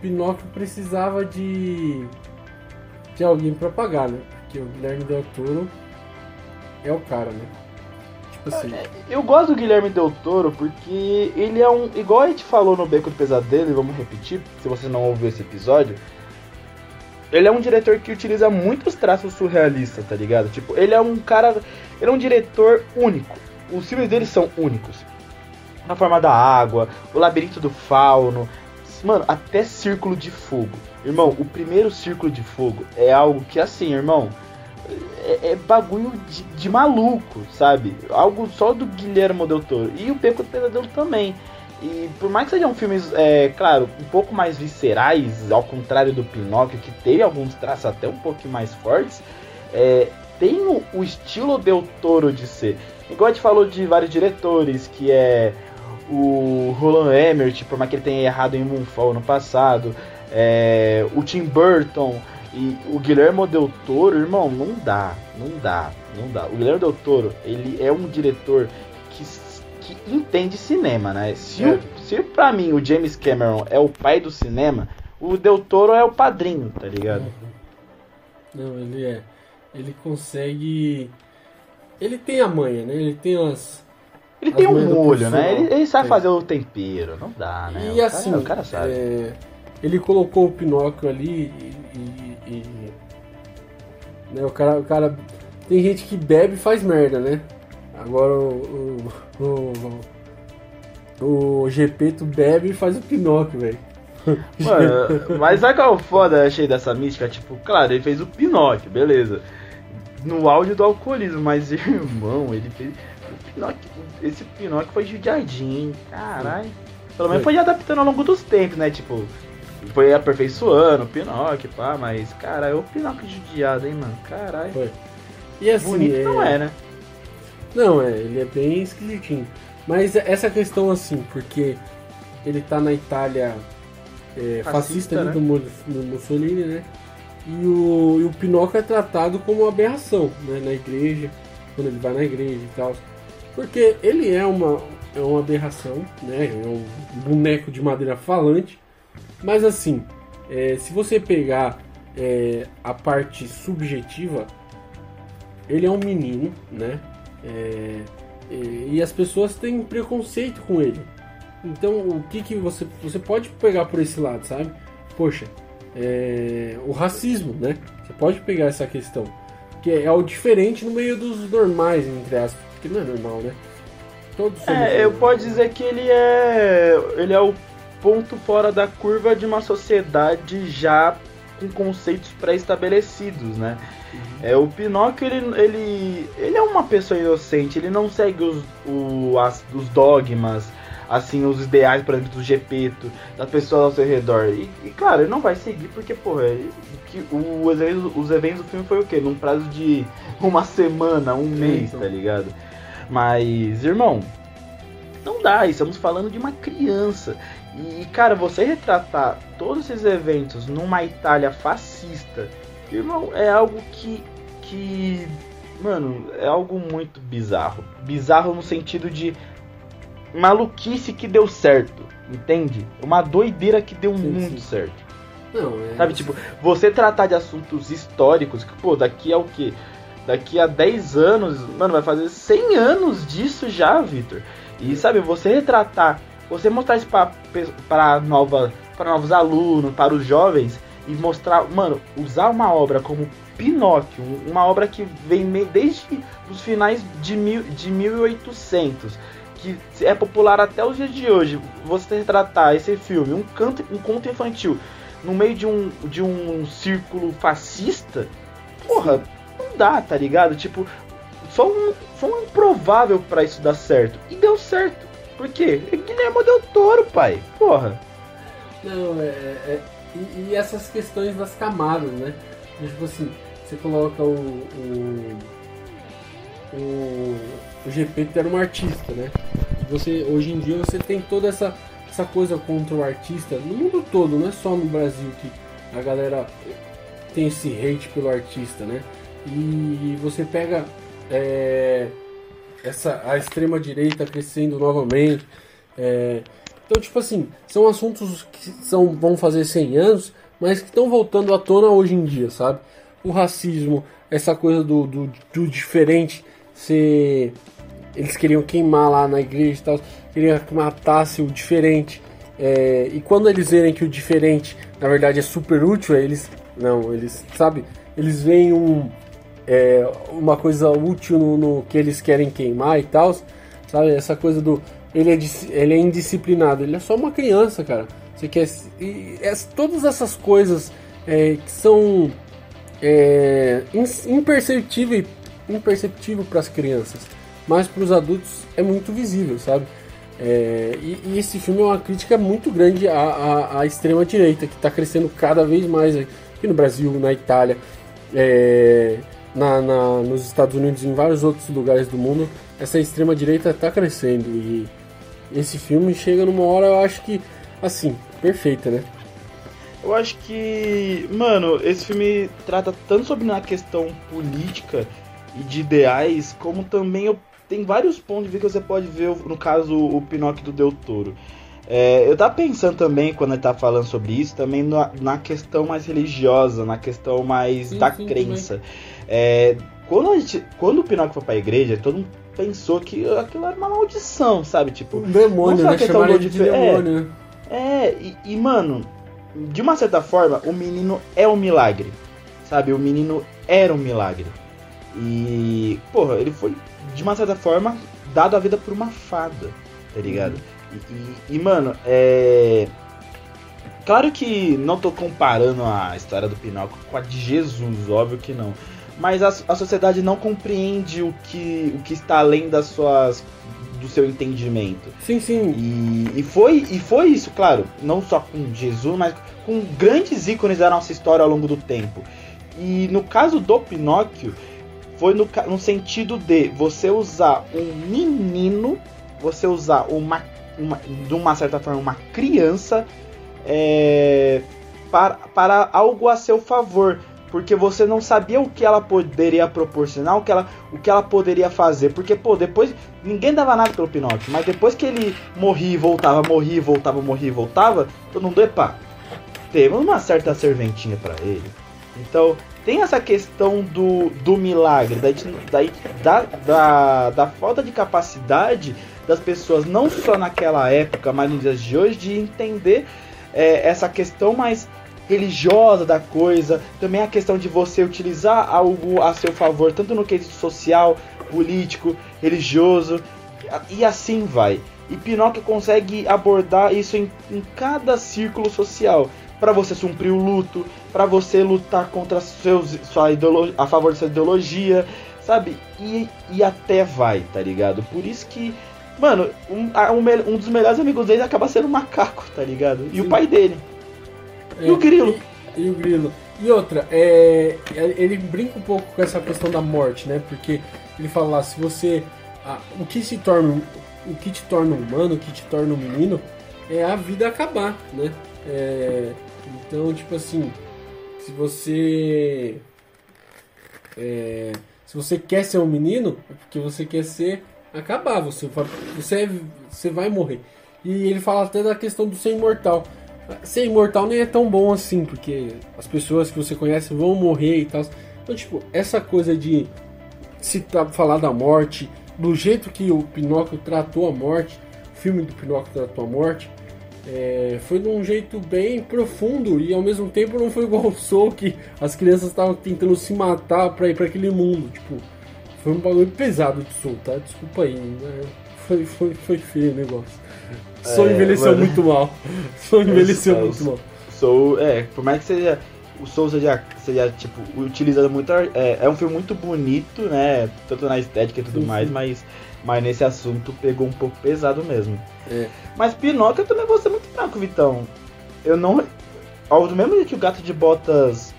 Pinóquio precisava de de alguém pra pagar, né? Porque o Guilherme Del Toro é o cara, né? Tipo assim, Eu gosto do Guilherme Del Toro porque ele é um. Igual a gente falou no Beco do Pesadelo, e vamos repetir, se você não ouviu esse episódio. Ele é um diretor que utiliza muitos traços surrealistas, tá ligado? Tipo, ele é um cara. Ele é um diretor único. Os filmes dele são únicos. Na forma da água, o labirinto do fauno. Mano, até Círculo de Fogo. Irmão, o primeiro Círculo de Fogo é algo que, assim, irmão, é, é bagulho de, de maluco, sabe? Algo só do Guilherme Del Toro. E o Beco do Pesadelo também. E por mais que sejam filmes, é, claro, um pouco mais viscerais, ao contrário do Pinóquio, que teve alguns traços até um pouquinho mais fortes, é, tem o, o estilo Del Toro de ser. Igual a gente falou de vários diretores, que é o Roland Emmerich, por mais que ele tenha errado em Moonfall no passado, é, o Tim Burton e o Guilherme Del Toro, irmão, não dá, não dá, não dá. O Guilherme Del Toro, ele é um diretor que, que entende cinema, né? Se, É. o, se pra mim o James Cameron é o pai do cinema, o Del Toro é o padrinho, tá ligado? não, ele é. Ele consegue. Ele tem a manha, né? Ele tem as. Ele As tem um molho, né? Ele, ele sabe Tem. fazer o tempero, não dá, né? E o cara- assim, o cara sabe. é, ele colocou o Pinóquio ali né, o, cara, o cara. Tem gente que bebe e faz merda, né? Agora o. O, o, o Gepeto bebe e faz o Pinóquio, velho. Mano, mas sabe qual é o foda eu achei dessa mística? Tipo, claro, ele fez o Pinóquio, beleza. No áudio do alcoolismo, mas irmão, ele fez. O Pinóquio, esse Pinóquio foi judiadinho? Caralho. Pelo menos foi adaptando ao longo dos tempos, né? Tipo, foi aperfeiçoando o Pinóquio, pá, mas, cara, é o Pinóquio judiado, hein, mano? Caralho. Foi. E assim. Bonito não é, né? Não, é, ele é bem esquisitinho. Mas essa questão assim, porque ele tá na Itália é, fascista, Fascista, né? do, do Mussolini, né? E o, e o Pinóquio é tratado como uma aberração, né? Na igreja, quando ele vai na igreja e tal. Porque ele é uma, é uma aberração, né? É um boneco de madeira falante. Mas assim, é, se você pegar é, a parte subjetiva, ele é um menino, né? É, e, e as pessoas têm preconceito com ele. Então, o que que você você pode pegar por esse lado, sabe? Poxa, é, o racismo, né? Você pode pegar essa questão, que é o diferente no meio dos normais, entre aspas, porque não é normal, né? Todos É, eu posso dizer que ele é. Ele é o ponto fora da curva de uma sociedade já com conceitos pré-estabelecidos, né? É, o Pinóquio, ele, ele, ele é uma pessoa inocente, ele não segue os, o, as, os dogmas, assim, os ideais, por exemplo, do Gepeto, das pessoas ao seu redor. E, e, claro, ele não vai seguir porque, porra, ele- que, o, os, eventos, os eventos do filme foi o quê? Num prazo de uma semana, um mês, então. tá ligado? Mas, irmão, não dá, estamos falando de uma criança. E, cara, você retratar todos esses eventos numa Itália fascista, irmão, é algo que, que mano, é algo muito bizarro. Bizarro no sentido de maluquice que deu certo, entende? Uma doideira que deu sim, muito sim. certo. Não, é... Sabe, tipo, você tratar de assuntos históricos, que, pô, daqui a o quê? Daqui a 10 anos, mano, vai fazer 100 anos disso já, Victor. E, sabe, você retratar, você mostrar isso pra, nova, para novos alunos, para os jovens, e mostrar, mano, usar uma obra como Pinóquio, uma obra que vem desde os finais de, mil, de 1800, que é popular até os dias de hoje. Você retratar esse filme, um, canto, um conto infantil, no meio de um, de um círculo fascista, porra, não dá, tá ligado? Tipo, só um, só um improvável para isso dar certo. E deu certo. Por quê? É Guilherme Del Toro, pai. Porra. Não, é, é e, e, essas questões das camadas, né? Tipo assim, você coloca o. o, o, o GP era um artista, né? Você, hoje em dia você tem toda essa, essa coisa contra o artista no mundo todo, não é só no Brasil que a galera tem esse hate pelo artista, né? E você pega é, essa a extrema direita crescendo novamente. É, então, tipo assim, são assuntos que são, vão fazer 100 anos, mas que estão voltando à tona hoje em dia, sabe? O racismo, essa coisa do, do, do diferente ser. Eles queriam queimar lá na igreja e tal, queriam que matasse o diferente. É, e quando eles verem que o diferente, na verdade, é super útil, eles. Não, eles, sabe? Eles veem um, é, uma coisa útil no, no, que eles querem queimar e tal, sabe? Essa coisa do ele é, ele é indisciplinado, ele é só uma criança, cara. Você quer. E, é, todas essas coisas é, que são é, imperceptível, imperceptível para as crianças, mas para os adultos é muito visível, sabe? É, e, e, esse filme é uma crítica muito grande à, à, à extrema-direita, que está crescendo cada vez mais aqui no Brasil, na Itália, é, na, na, nos Estados Unidos e em vários outros lugares do mundo. Essa extrema-direita está crescendo e esse filme chega numa hora, eu acho que, assim, perfeita, né? Eu acho que, mano, esse filme trata tanto sobre a questão política e de ideais, como também eu, tem vários pontos de vista que você pode ver, no caso, o Pinóquio do Del Toro. É, eu tava pensando também, quando ele tá falando sobre isso, também na, na questão mais religiosa, na questão mais sim, da sim, crença. É, quando, a gente, quando o Pinóquio foi pra igreja, todo mundo pensou que aquilo era uma maldição, sabe? Tipo, um demônio, né? Chamaram de, de demônio. É, é e, e, mano, de uma certa forma, o menino é um milagre, sabe? O menino era um milagre. E, porra, ele foi, de uma certa forma, dado a vida por uma fada, tá ligado? Uhum. E, e, e, mano, é. Claro que não tô comparando a história do Pinóquio com a de Jesus, óbvio que não mas a, a sociedade não compreende o que, o que está além das suas do seu entendimento. Sim, sim. E, e, foi, e foi isso, claro, não só com Jesus, mas com grandes ícones da nossa história ao longo do tempo. E no caso do Pinóquio, foi no, no sentido de você usar um menino, você usar uma, uma de uma certa forma, uma criança é, para, para algo a seu favor porque você não sabia o que ela poderia proporcionar, o que ela, o que ela poderia fazer. Porque, pô, depois ninguém dava nada pelo Pinóquio, mas depois que ele morria e voltava, morria e voltava, morria e voltava, todo mundo, epa, temos uma certa serventinha para ele. Então, tem essa questão do, do milagre, da, da, da, da falta de capacidade das pessoas, não só naquela época, mas nos dias de hoje, de entender é, essa questão mais religiosa da coisa, também a questão de você utilizar algo a seu favor, tanto no quesito social, político, religioso, e assim vai. E Pinóquio consegue abordar isso em, em cada círculo social. Para você cumprir o luto, para você lutar contra seus, sua ideologia, a favor da sua ideologia, sabe? E, e até vai, tá ligado? Por isso que, mano, um, um, dos melhores amigos dele acaba sendo um macaco, tá ligado? E Sim. o pai dele. É, e o grilo. E, o grilo. E outra, é, é, ele brinca um pouco com essa questão da morte, né? Porque ele fala lá, se você. Ah, o que se torna. O que te torna humano, o que te torna um menino, é a vida acabar, né? É, então, tipo assim, se você. É, Se você quer ser um menino, é porque você quer ser acabar, você você, é, você vai morrer. E ele fala até da questão do ser imortal. Ser imortal nem é tão bom assim, porque as pessoas que você conhece vão morrer e tal. Então, tipo, essa coisa de se falar da morte, do jeito que o Pinóquio tratou a morte, o filme do Pinóquio tratou a morte, é, foi de um jeito bem profundo e ao mesmo tempo não foi igual o Soul que as crianças estavam tentando se matar para ir para aquele mundo. Tipo, foi um bagulho pesado de Soul, tá? Desculpa aí, né? Foi, foi, foi feio o negócio. É, Soul envelheceu mas... muito mal. Soul envelheceu muito mal. Soul, é, por mais que seja o Soul seja, seja tipo, utilizado muito. É, é um filme muito bonito, né? Tanto na estética e tudo sim, mais, sim. mas mas nesse assunto pegou um pouco pesado mesmo. É. Mas Pinóquio eu também vou ser muito fraco, Vitão. Eu não. Ao mesmo jeito que o Gato de Botas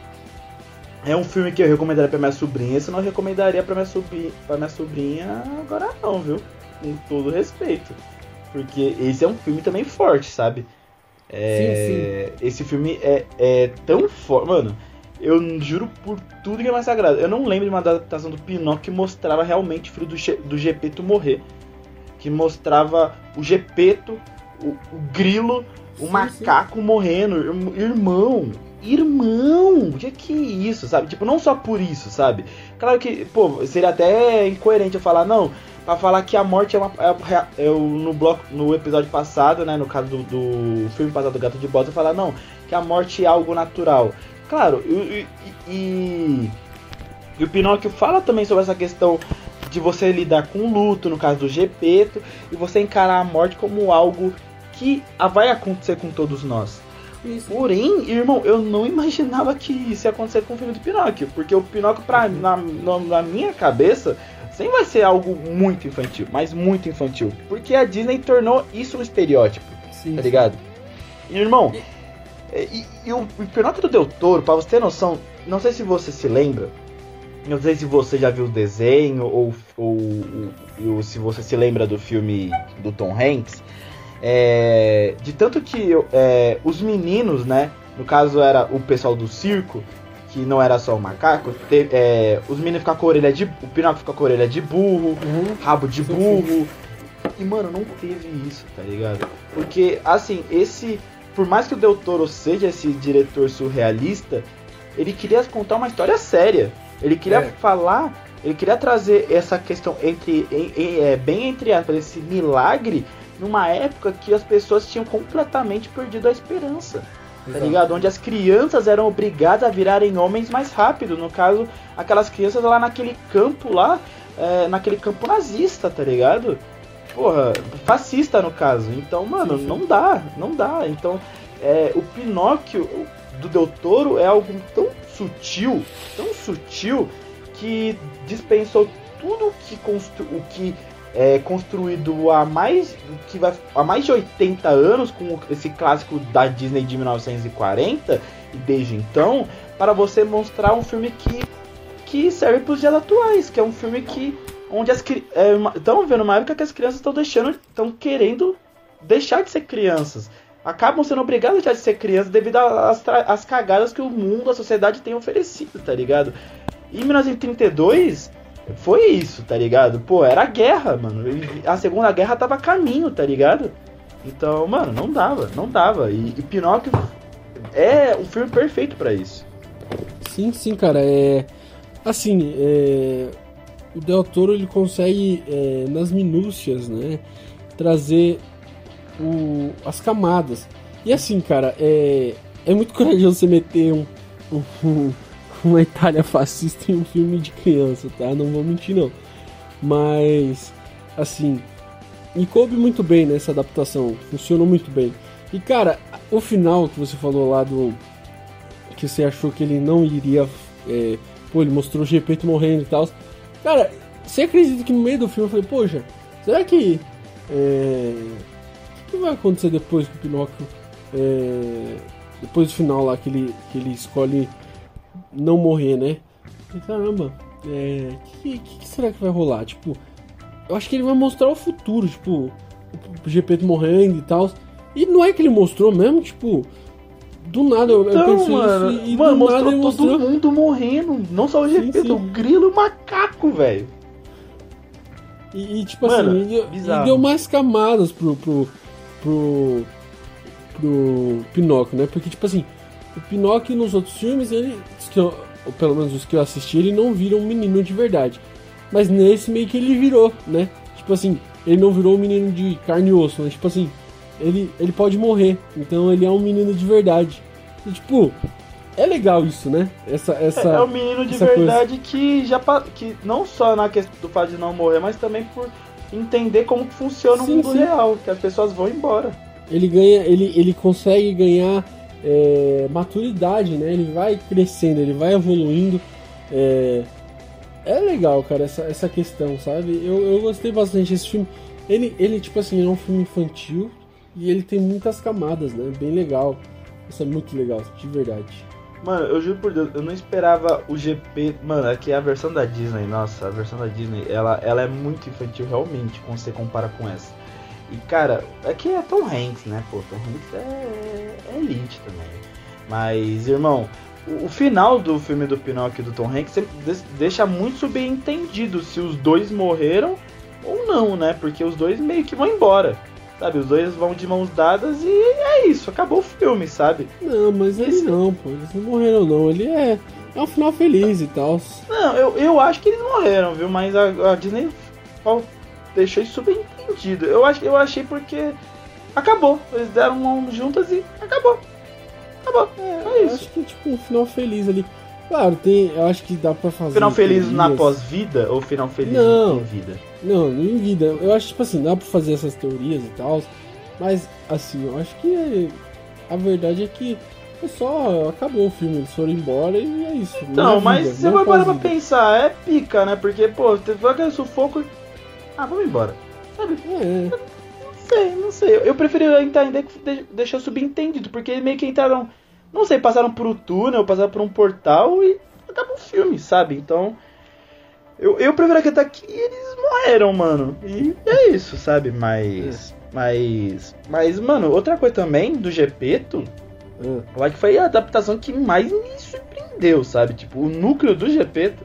é um filme que eu recomendaria pra minha sobrinha, eu não recomendaria pra minha, sobrinha, pra minha sobrinha agora não, viu? Com todo respeito. Porque esse é um filme também forte, sabe? É, sim, sim. Esse filme é, é tão forte. Mano, eu juro por tudo que é mais sagrado. Eu não lembro de uma adaptação do Pinóquio que mostrava realmente o filho do, do Gepeto morrer. Que mostrava o Gepeto, o, o grilo, o sim, macaco morrendo. Irmão, irmão, que que é isso, sabe? Tipo, não só por isso, sabe? Claro que, pô, seria até incoerente eu falar, não, pra falar que a morte é uma. É, é, no, bloco, no episódio passado, né? No caso do, do filme passado do Gato de Bota, eu falar, não, que a morte é algo natural. Claro, e, e, e, o Pinóquio fala também sobre essa questão de você lidar com o luto, no caso do Gepeto, e você encarar a morte como algo que vai acontecer com todos nós. Isso. Porém, irmão, eu não imaginava que isso ia acontecer com o filme do Pinóquio, porque o Pinóquio, pra, na, na, na minha cabeça, sempre vai ser algo muito infantil, mas muito infantil, porque a Disney tornou isso um estereótipo, sim, tá ligado? E, irmão, e é, e, e o, o Pinóquio do Del Toro, pra você ter noção, não sei se você se lembra, não sei se você já viu o desenho ou, ou, ou, ou se você se lembra do filme do Tom Hanks. É, de tanto que é, os meninos, né? No caso era o pessoal do circo, que não era só o macaco. É, os meninos ficam com a orelha de. O Pinóquio fica com a orelha de burro, uhum. rabo de burro. E mano, não teve isso, tá ligado? Porque assim, esse por mais que o Del Toro seja esse diretor surrealista, ele queria contar uma história séria. Ele queria é. falar, ele queria trazer essa questão entre, em, em, é, bem entre aspas, esse milagre numa época que as pessoas tinham completamente perdido a esperança. Tá Exato. Tá ligado? Onde as crianças eram obrigadas a virarem homens mais rápido. No caso, aquelas crianças lá naquele campo lá, é, naquele campo nazista, tá ligado? porra, fascista no caso. Então, mano, não dá, não dá. Então, é, o Pinóquio do Del Toro é algo tão sutil, tão sutil, que dispensou tudo que constru o que é construído há mais que vai há mais de 80 anos com esse clássico da Disney de 1940 e desde então para você mostrar um filme que que serve para os dias atuais, que é um filme que onde as estão é, vendo uma época que as crianças estão deixando, estão querendo deixar de ser crianças. Acabam sendo obrigadas a deixar de ser crianças devido às, às cagadas que o mundo, a sociedade tem oferecido, tá ligado? Em 1932 foi isso, tá ligado? Pô, era guerra, mano. A Segunda Guerra tava a caminho, tá ligado? Então, mano, não dava, não dava. E, e Pinóquio é um filme perfeito para isso. Sim, sim, cara. É. Assim, é o Del Toro ele consegue é, nas minúcias, né, trazer o, as camadas. E assim, cara, é, é muito corajoso você meter um, um, uma Itália fascista em um filme de criança, tá? Não vou mentir não. Mas assim, me coube muito bem nessa adaptação, funcionou muito bem. E cara, o final que você falou lá do que você achou que ele não iria, é, pô, ele mostrou o Gepeto morrendo e tal. Cara, você acredita que no meio do filme eu falei, poxa, será que. É, o que vai acontecer depois que o Pinóquio. É, depois do final lá que ele, que ele escolhe não morrer, né? E, caramba, é, que, que, que, será que vai rolar? Tipo, eu acho que ele vai mostrar o futuro, tipo, o GP morrendo e tal. E não é que ele mostrou mesmo, tipo, Do nada, eu, Então, eu pensei mano, isso e mano, do mostrou ele todo mostrou. mundo morrendo. Não só o GP, o grilo e o macaco, velho. E, e, tipo Mano, assim, e deu, bizarro. e deu mais camadas pro, pro, pro, pro Pinóquio, né? Porque, tipo assim, o Pinóquio nos outros filmes, ele, pelo menos os que eu assisti, ele não vira um menino de verdade. Mas nesse meio que ele virou, né? Tipo assim, ele não virou um menino de carne e osso, né? Tipo assim, ele, ele pode morrer, então ele é um menino de verdade. E, tipo, é legal isso, né? Essa, essa... É o menino de verdade que já que não só na questão do fato de não morrer, mas também por entender como funciona Sim, o mundo sim. real, que as pessoas vão embora. ele ganha, ele, ele consegue ganhar é, maturidade, né? Ele vai crescendo, ele vai evoluindo. É, é legal, cara, essa, essa questão, sabe? Eu, eu gostei bastante desse filme. Ele, ele, tipo assim, é um filme infantil e ele tem muitas camadas, né? Bem legal. Isso é muito legal, de verdade. Mano, eu juro por Deus, eu não esperava o GP. Mano, aqui é a versão da Disney, nossa, a versão da Disney, ela, ela é muito infantil realmente, quando você compara com essa. E cara, aqui é Tom Hanks, né? Pô, Tom Hanks é, é elite também. Mas, irmão, o, o final do filme do Pinóquio e do Tom Hanks deixa muito subentendido se os dois morreram ou não, né? Porque os dois meio que vão embora. Sabe, os dois vão de mãos dadas e é isso, acabou o filme, sabe? Não, mas ele Esse- não, pô. Eles não morreram, não. Ele é, é um final feliz e tal. Não, eu, eu acho que eles morreram, viu? Mas a, a Disney deixou isso subentendido. Eu, ach, eu achei porque acabou. Eles deram mão juntas e acabou. Acabou. É, Eu isso. acho que tipo um final feliz ali. Claro, tem. Eu acho que dá pra fazer. Final feliz na pós-vida ou final feliz Não. em vida? Não, em vida. Eu acho, tipo assim, dá pra fazer essas teorias e tal. Mas, assim, eu acho que a verdade é que é só acabou o filme, eles foram embora e é isso. Não, é mas vida, você não vai parar pra pensar, é pica, né? Porque, pô, teve aquele sufoco. Ah, vamos embora. Sabe? É, Não sei, não sei. Eu preferi entender que de- deixou subentendido, porque meio que entraram. Não sei, passaram por um túnel, passaram por um portal e acabou o filme, sabe? Então. Eu, eu prefiro acreditar que eles morreram, mano. E é isso, sabe? Mas. Mas. Mas, mano, outra coisa também do Gepeto, é. eu acho que foi a adaptação que mais me surpreendeu, sabe? Tipo, o núcleo do Gepeto.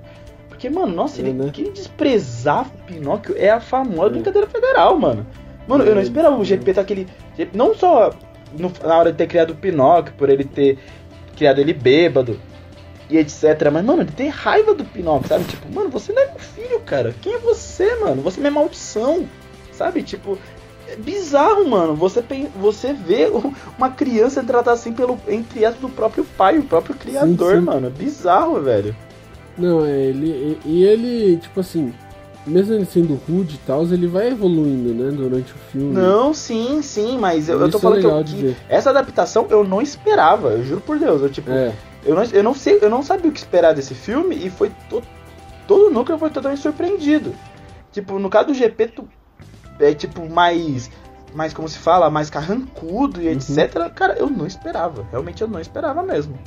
Porque, mano, nossa, É, ele, né? que ele desprezava o Pinóquio é a famosa É. brincadeira federal, mano. Mano, eu não É, esperava o é. Gepeto aquele. Não só no- na hora de ter criado o Pinóquio, por ele ter criado ele bêbado e etc. Mas, mano, ele tem raiva do Pinóquio, sabe? Tipo, mano, você não é meu filho, cara. Quem é você, mano? Você é minha maldição, sabe? Tipo, é bizarro, mano. Você, você vê uma criança tratar assim pelo, entre aspas, do próprio pai, o próprio criador, sim. mano. É bizarro, velho. Não, é, ele. E, ele, tipo assim, mesmo ele sendo rude e tal, ele vai evoluindo, né, durante o filme. Não, sim, sim, mas eu, eu tô é falando que, legal eu, que essa adaptação eu não esperava, eu juro por Deus. Eu, tipo, É, Eu não, eu não sei, eu não sabia o que esperar desse filme e foi to, todo o núcleo foi totalmente surpreendido. Tipo, no caso do GP, tu, é tipo mais mais como se fala, mais carrancudo e Uhum. etc. Cara, eu não esperava. Realmente eu não esperava mesmo.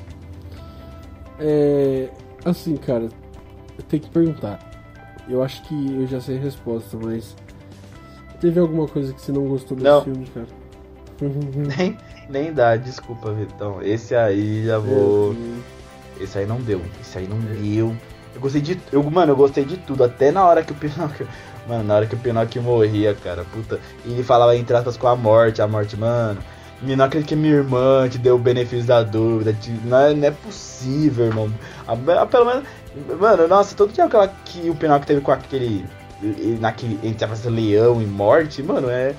é. Assim, cara, eu tenho que perguntar. Eu acho que eu já sei a resposta, mas. Teve alguma coisa que você não gostou desse Não. filme, cara? Nem, nem dá, desculpa, Vitão. Esse aí já vou. É, Esse aí não deu. Esse aí não deu. Eu gostei de. Eu, mano, eu gostei de tudo. Até na hora que o Pinóquio. Mano, na hora que o Pinóquio morria, cara. Puta. E ele falava entre aspas com a morte. A morte, mano. Me não acredito que minha irmã te deu o benefício da dúvida. te- não, é, não é possível, irmão. A- a- pelo menos. Mano, nossa, todo dia aquela que o Pinóquio teve com aquele. e- Naquele. Entre aspas, leão e morte, mano, é.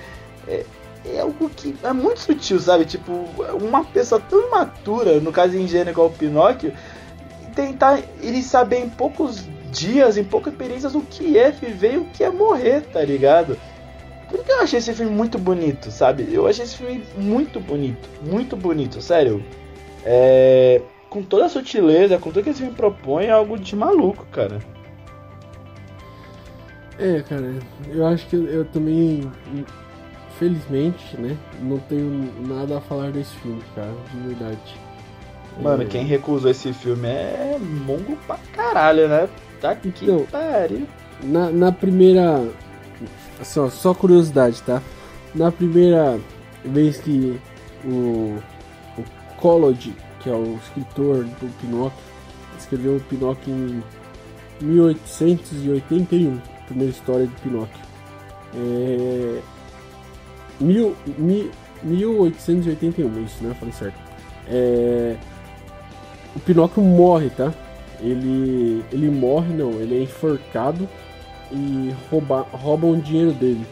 É, é algo que é muito sutil, sabe? Tipo, uma pessoa tão imatura, no caso ingênua igual o Pinóquio, tentar ele saber em poucos dias, em poucas experiências, o que é viver e o que é morrer, tá ligado? Por que eu achei esse filme muito bonito, sabe? Eu achei esse filme muito bonito, muito bonito, sério. É, com toda a sutileza, com tudo que esse filme propõe, é algo de maluco, cara. É, cara, eu acho que eu, eu também, felizmente, né, não tenho nada a falar desse filme, cara, de verdade. Mano, É, quem recusou esse filme é mongo pra caralho, né? Tá que Então, pariu. Na, na primeira. Só, só curiosidade, tá? Na primeira vez que o, o Collodi, que é o escritor do Pinóquio, escreveu o Pinóquio em 1881, primeira história de Pinóquio. É... Mil, mi, 1881, isso, né? Eu falei certo. É... O Pinóquio morre, tá? Ele, ele morre, não, ele é enforcado e rouba, roubam o dinheiro dele.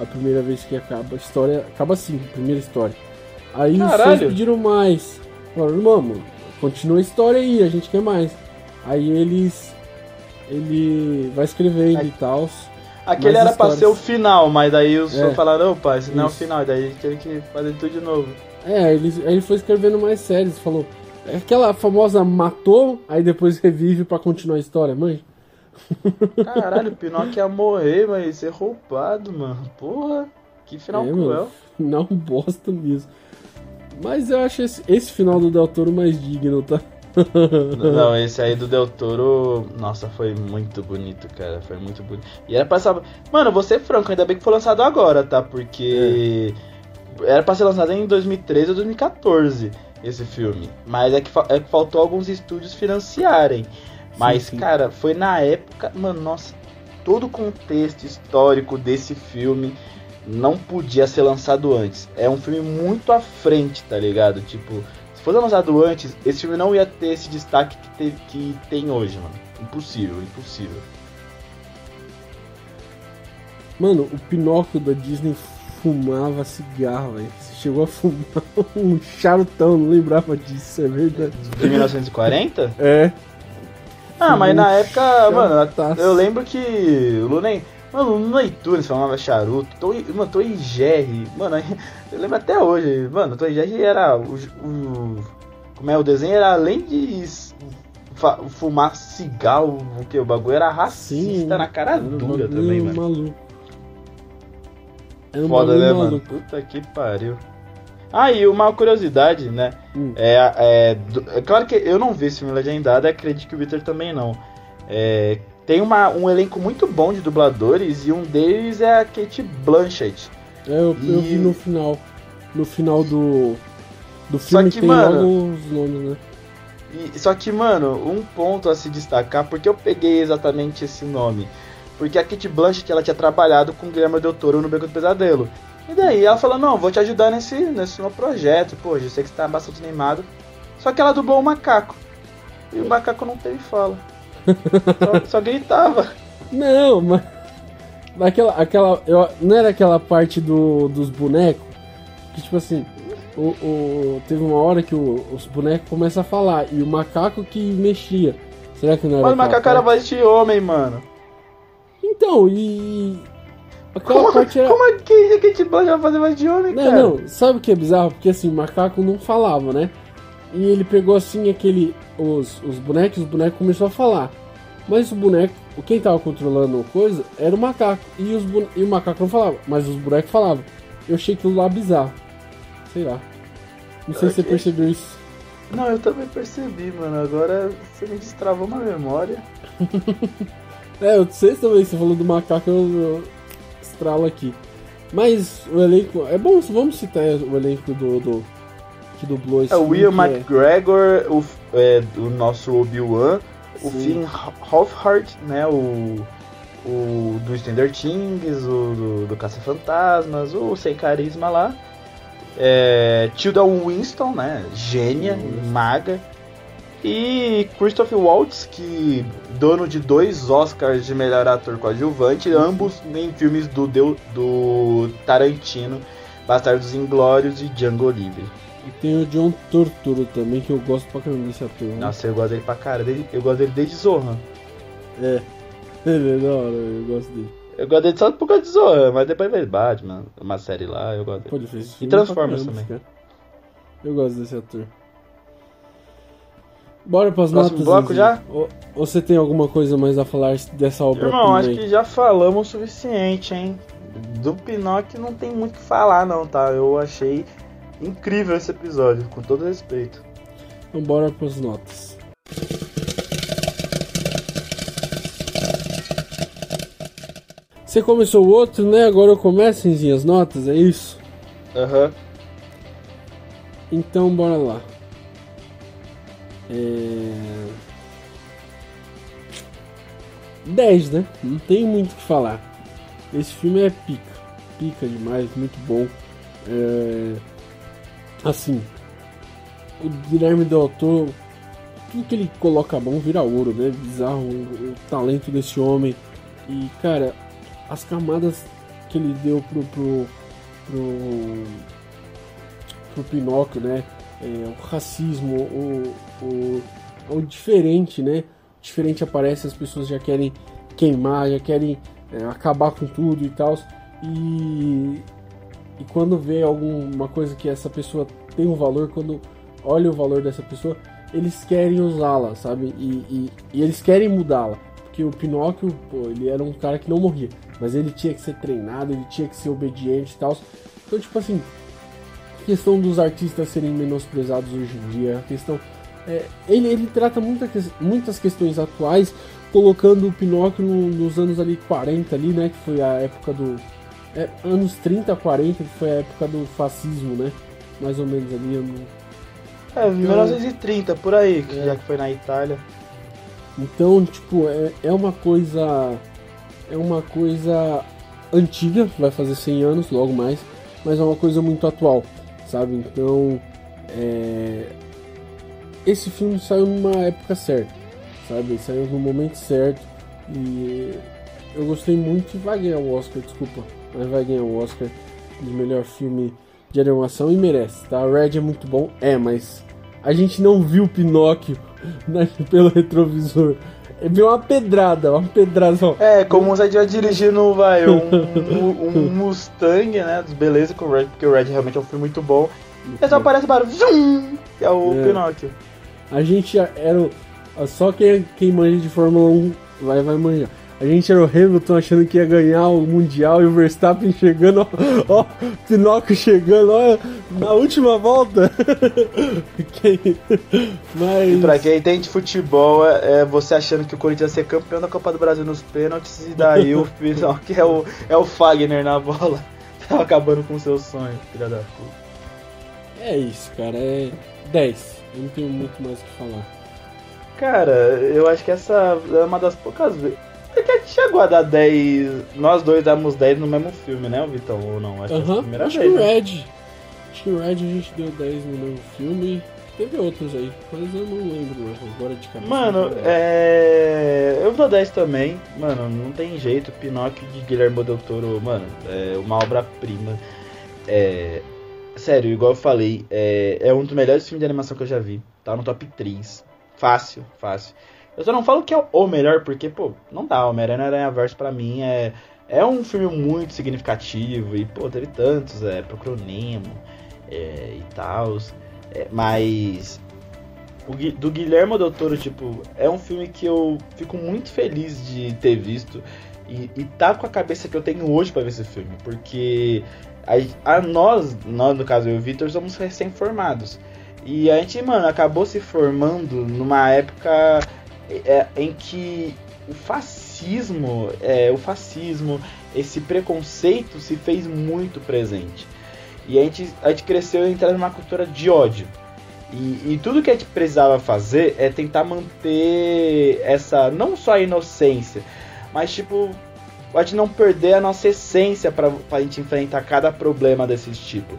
A primeira vez que acaba a história, acaba assim, a primeira história. Aí os fãs pediram mais. Falaram, mano, continua a história aí, a gente quer mais. Aí eles. Ele vai escrevendo aí, e tal. Aquele era histórias. pra ser o final, mas daí os é, falaram, não, pai, esse não é o final, daí teve que fazer tudo de novo. É, ele, ele foi escrevendo mais séries, falou. É aquela famosa matou, aí depois revive para continuar a história, mãe. Caralho, o Pinóquio ia morrer, mas ser roubado, mano. Porra, que final é, cruel. Não bosta mesmo. Mas eu acho esse, esse final do Del Toro mais digno, tá? Não, esse aí do Del Toro, nossa, foi muito bonito, cara. Foi muito bonito. E era pra ser. Mano, vou ser franco, ainda bem que foi lançado agora, tá? Porque. É. Era pra ser lançado em 2013 ou 2014 esse filme. Mas é que, é que faltou alguns estúdios financiarem. Mas, sim, sim. cara, foi na época. Mano, nossa, todo o contexto histórico desse filme não podia ser lançado antes. É um filme muito à frente, tá ligado? Tipo, se fosse lançado antes, esse filme não ia ter esse destaque que, te, que tem hoje, mano. Impossível, impossível. Mano, o Pinóquio da Disney fumava cigarro, velho. Chegou a fumar um charutão, não lembrava disso, é verdade. De 1940? É. Ah, mas na época, mano, eu lembro que o Lunen. Mano, no iTunes falava charuto, tô, mano, em Jerry. Mano, eu lembro até hoje. Mano, em Jerry era. O, o, como é? O desenho era além de fumar cigarro, o que? O bagulho era racista Sim, na cara dura também, mano. Maluco. Era Foda, né, maluco. mano? Puta que pariu. Ah, e uma curiosidade, né? Hum. É, é, é, claro que eu não vi esse filme legendado, acredito que o Victor também não. É, tem uma, um elenco muito bom de dubladores e um deles é a Kate Blanchett. É, eu, e... eu vi no final. No final do, do filme que, tem mano, os nomes, né? E, só que, mano, um ponto a se destacar, porque eu peguei exatamente esse nome. Porque a Kate Blanchett ela tinha trabalhado com o Guilherme Del Toro no Beco do Pesadelo. E daí ela falou, não, vou te ajudar nesse, nesse meu projeto, pô, eu sei que você tá bastante animado. Só que ela dublou o macaco. E o macaco não teve fala. só, só gritava. Não, mas. Aquela, aquela, eu, não era aquela parte do, dos bonecos? Que tipo assim, o, o, teve uma hora que o, os bonecos começam a falar e o macaco que mexia. Será que não era? Mas o macaco era voz de homem, mano. Então, e Aquela como, parte era... como é que a Kate Blanchett vai fazer mais de homem, não, cara? Não, sabe o que é bizarro? Porque assim, o macaco não falava, né? E ele pegou assim aquele. Os, os bonecos, os bonecos começou a falar. Mas o boneco, quem tava controlando a coisa era o macaco. E, os e o macaco não falava, mas os bonecos falavam. Eu achei aquilo lá bizarro. Sei lá. Não sei okay. se você percebeu isso. Não, eu também percebi, mano. Agora você me destravou uma memória. é, eu sei também, você falou do macaco, eu, estrala aqui. Mas o elenco. É bom, vamos citar o elenco do. do que dublou esse É o Will McGregor, é... o, é, o nosso Obi-Wan, o Finn Wolfhard, né? O, o do Stranger Things, o do, do Caça-Fantasmas, o Sem Carisma lá. É, Tilda Winston, né? Gênia, maga. E Christopher Waltz, que dono de dois Oscars de melhor ator coadjuvante, ambos em filmes do, do Tarantino, Bastardos Inglórios e Django Livre. E tem o John Turturro também, que eu gosto pra caramba desse ator. Né? Nossa, eu gosto dele pra caramba. Eu gosto dele desde Zorra. É, ele é da hora, eu gosto dele. Eu gosto dele só por causa de Zorra, mas depois veio Batman, uma série lá, eu gosto dele. Pô, ele fez e Transformers também. Cara. Eu gosto desse ator. Bora pras Próximo notas. bloco já? Ou, ou, você tem alguma coisa mais a falar dessa obra? Irmão, acho que já falamos o suficiente, hein? Do Pinóquio não tem muito o que falar, não, tá? Eu achei incrível esse episódio, com todo respeito. Então bora pras notas. Você começou o outro, né? Agora eu começo em as notas, é isso? Aham. Uhum. Então bora lá. É... 10, né? Não tem muito o que falar. Esse filme é pica. Pica demais, muito bom. É... Assim, o Guilherme Del Toro, tudo que ele coloca a mão vira ouro, né? Bizarro o, talento desse homem. E, cara, as camadas que ele deu pro, pro, pro, pro Pinóquio, né? É, o racismo, o, o, o diferente, né? Diferente aparece, as pessoas já querem queimar, já querem é, acabar com tudo e tal. E, e quando vê alguma coisa que essa pessoa tem um valor, quando olha o valor dessa pessoa, eles querem usá-la, sabe? E, e, e, eles querem mudá-la. Porque o Pinóquio, pô, ele era um cara que não morria. Mas ele tinha que ser treinado, ele tinha que ser obediente e tal. Então, tipo assim, questão dos artistas serem menosprezados hoje em dia, a questão. É, ele, ele trata muita, muitas questões atuais, colocando o Pinóquio no, nos anos ali 40 ali, né? Que foi a época do. É, anos 30, 40, que foi a época do fascismo, né? Mais ou menos ali. É, 1930, por aí, é. já que foi na Itália. Então, tipo, é, é uma coisa. É uma coisa antiga, vai fazer 100 anos, logo mais, mas é uma coisa muito atual, sabe? Então, é... esse filme saiu numa época certa, sabe? Saiu no momento certo e eu gostei muito e vai ganhar o Oscar, desculpa, mas vai ganhar o Oscar de melhor filme de animação e merece, tá? Red é muito bom, é, mas a gente não viu Pinóquio pelo retrovisor. É viu uma pedrada, uma pedrada. É, como você estiver dirigindo, vai, um, um, um Mustang, né? Beleza com o Red, porque o Red realmente é um filme muito bom. E só aparece o barulho, zoom, que é o é. Pinóquio. A gente era. Só quem, quem manja de Fórmula 1 vai, vai manjar. A gente era o Hamilton achando que ia ganhar o Mundial e o Verstappen chegando, ó, ó Pinóquio chegando, ó, na última volta. Mas... E pra quem entende futebol, é, é, você achando que o Corinthians ia ser campeão da Copa do Brasil nos pênaltis e daí o Pinóquio é o, é o Fagner na bola. Tava acabando com o seu sonho, filha da puta. É isso, cara, é 10. Eu não tenho muito mais o que falar. Cara, eu acho que essa é uma das poucas vezes que a gente chegou a dar 10. Nós dois damos 10 no mesmo filme, né, Vitão? Ou não? Acho que é a primeira acho vez. Que o né? Red. Acho que o Red a gente deu 10 no mesmo filme. Teve outros aí, mas eu não lembro agora de cabeça. Mano, é. Eu dou 10 também. Mano, não tem jeito. Pinóquio de Guilherme Del Toro, mano, é uma obra-prima. É. Sério, igual eu falei, é... é um dos melhores filmes de animação que eu já vi. Tá no top 3. Fácil, fácil. Eu só não falo que é o melhor, porque, pô, não dá. Homem-Aranha Aranha Verso pra mim é, é um filme muito significativo. E, pô, teve tantos, é, Procurou Nemo é, e tal. É, mas. O, do Guilherme Del Toro, tipo, é um filme que eu fico muito feliz de ter visto. E, e tá com a cabeça que eu tenho hoje para ver esse filme. Porque a, a nós, nós, no caso eu e o Victor, somos recém-formados. E a gente, mano, acabou se formando numa época é, em que o fascismo, é, o fascismo, esse preconceito se fez muito presente. E a gente, a gente cresceu entrando numa cultura de ódio. E, e, tudo que a gente precisava fazer é tentar manter essa, não só a inocência, mas tipo, a gente não perder a nossa essência para a gente enfrentar cada problema desse tipo.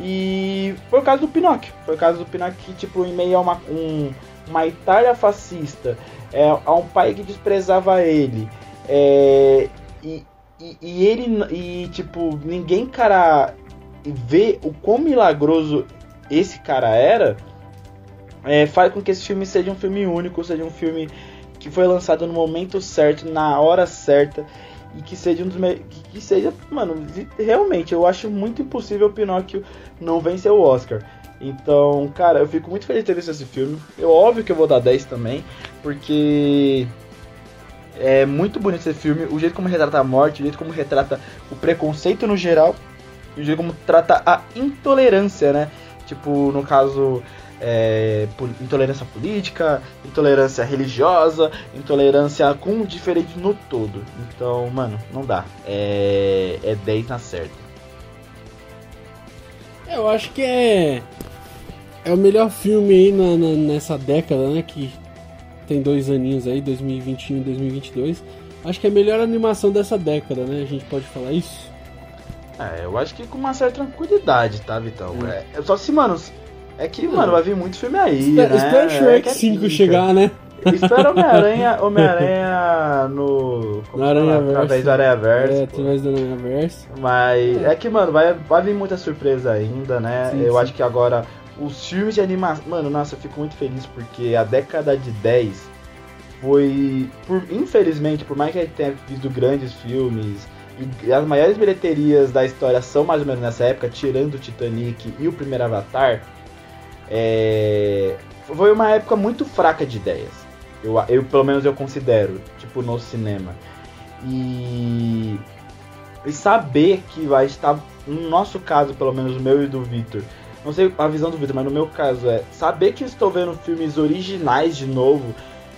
E foi o caso do Pinóquio. Foi o caso do Pinóquio que, tipo, em meio a uma, um, uma Itália fascista, é, a um pai que desprezava ele, é, e, e, e, ele, e tipo, ninguém, cara, vê o quão milagroso esse cara era, é, faz com que esse filme seja um filme único, seja um filme que foi lançado no momento certo, na hora certa, e que seja um dos me... que seja, mano, realmente eu acho muito impossível o Pinóquio não vencer o Oscar. Então, cara, eu fico muito feliz de ter visto esse filme. Eu óbvio que eu vou dar 10 também, porque é muito bonito esse filme, o jeito como retrata a morte, o jeito como retrata o preconceito no geral, e o jeito como trata a intolerância, né? Tipo, no caso, é, intolerância política, intolerância religiosa, intolerância com o diferente no todo. Então, mano, não dá. É, é 10 na certa. Eu acho que é é o melhor filme aí na, na, nessa década, né? Que tem dois aninhos aí, 2021 e 2022. Acho que é a melhor animação dessa década, né? A gente pode falar isso? É, eu acho que com uma certa tranquilidade, tá, Vitão? É. É, só se, mano, é que, mano, vai vir muito filme aí, espera, né? Espera o Shrek é 5 chegar, né? Espera Homem-Aranha Homem-Aranha no. No Aranha Verso. Através do Aranha Verso. É, através do Aranha Verso. Mas é. é. que, mano, vai, vai vir muita surpresa ainda, né? Sim, eu sim. acho que agora os filmes de animação. Mano, nossa, eu fico muito feliz porque a década de 10 foi. Por, infelizmente, por mais que a gente tenha visto grandes filmes. E as maiores bilheterias da história são mais ou menos nessa época, tirando o Titanic e o primeiro Avatar. É, foi uma época muito fraca de ideias. Eu, eu pelo menos eu considero, tipo, no cinema. E, e saber que vai estar, no nosso caso, pelo menos o meu e do Victor, não sei a visão do Victor, mas no meu caso é saber que estou vendo filmes originais de novo,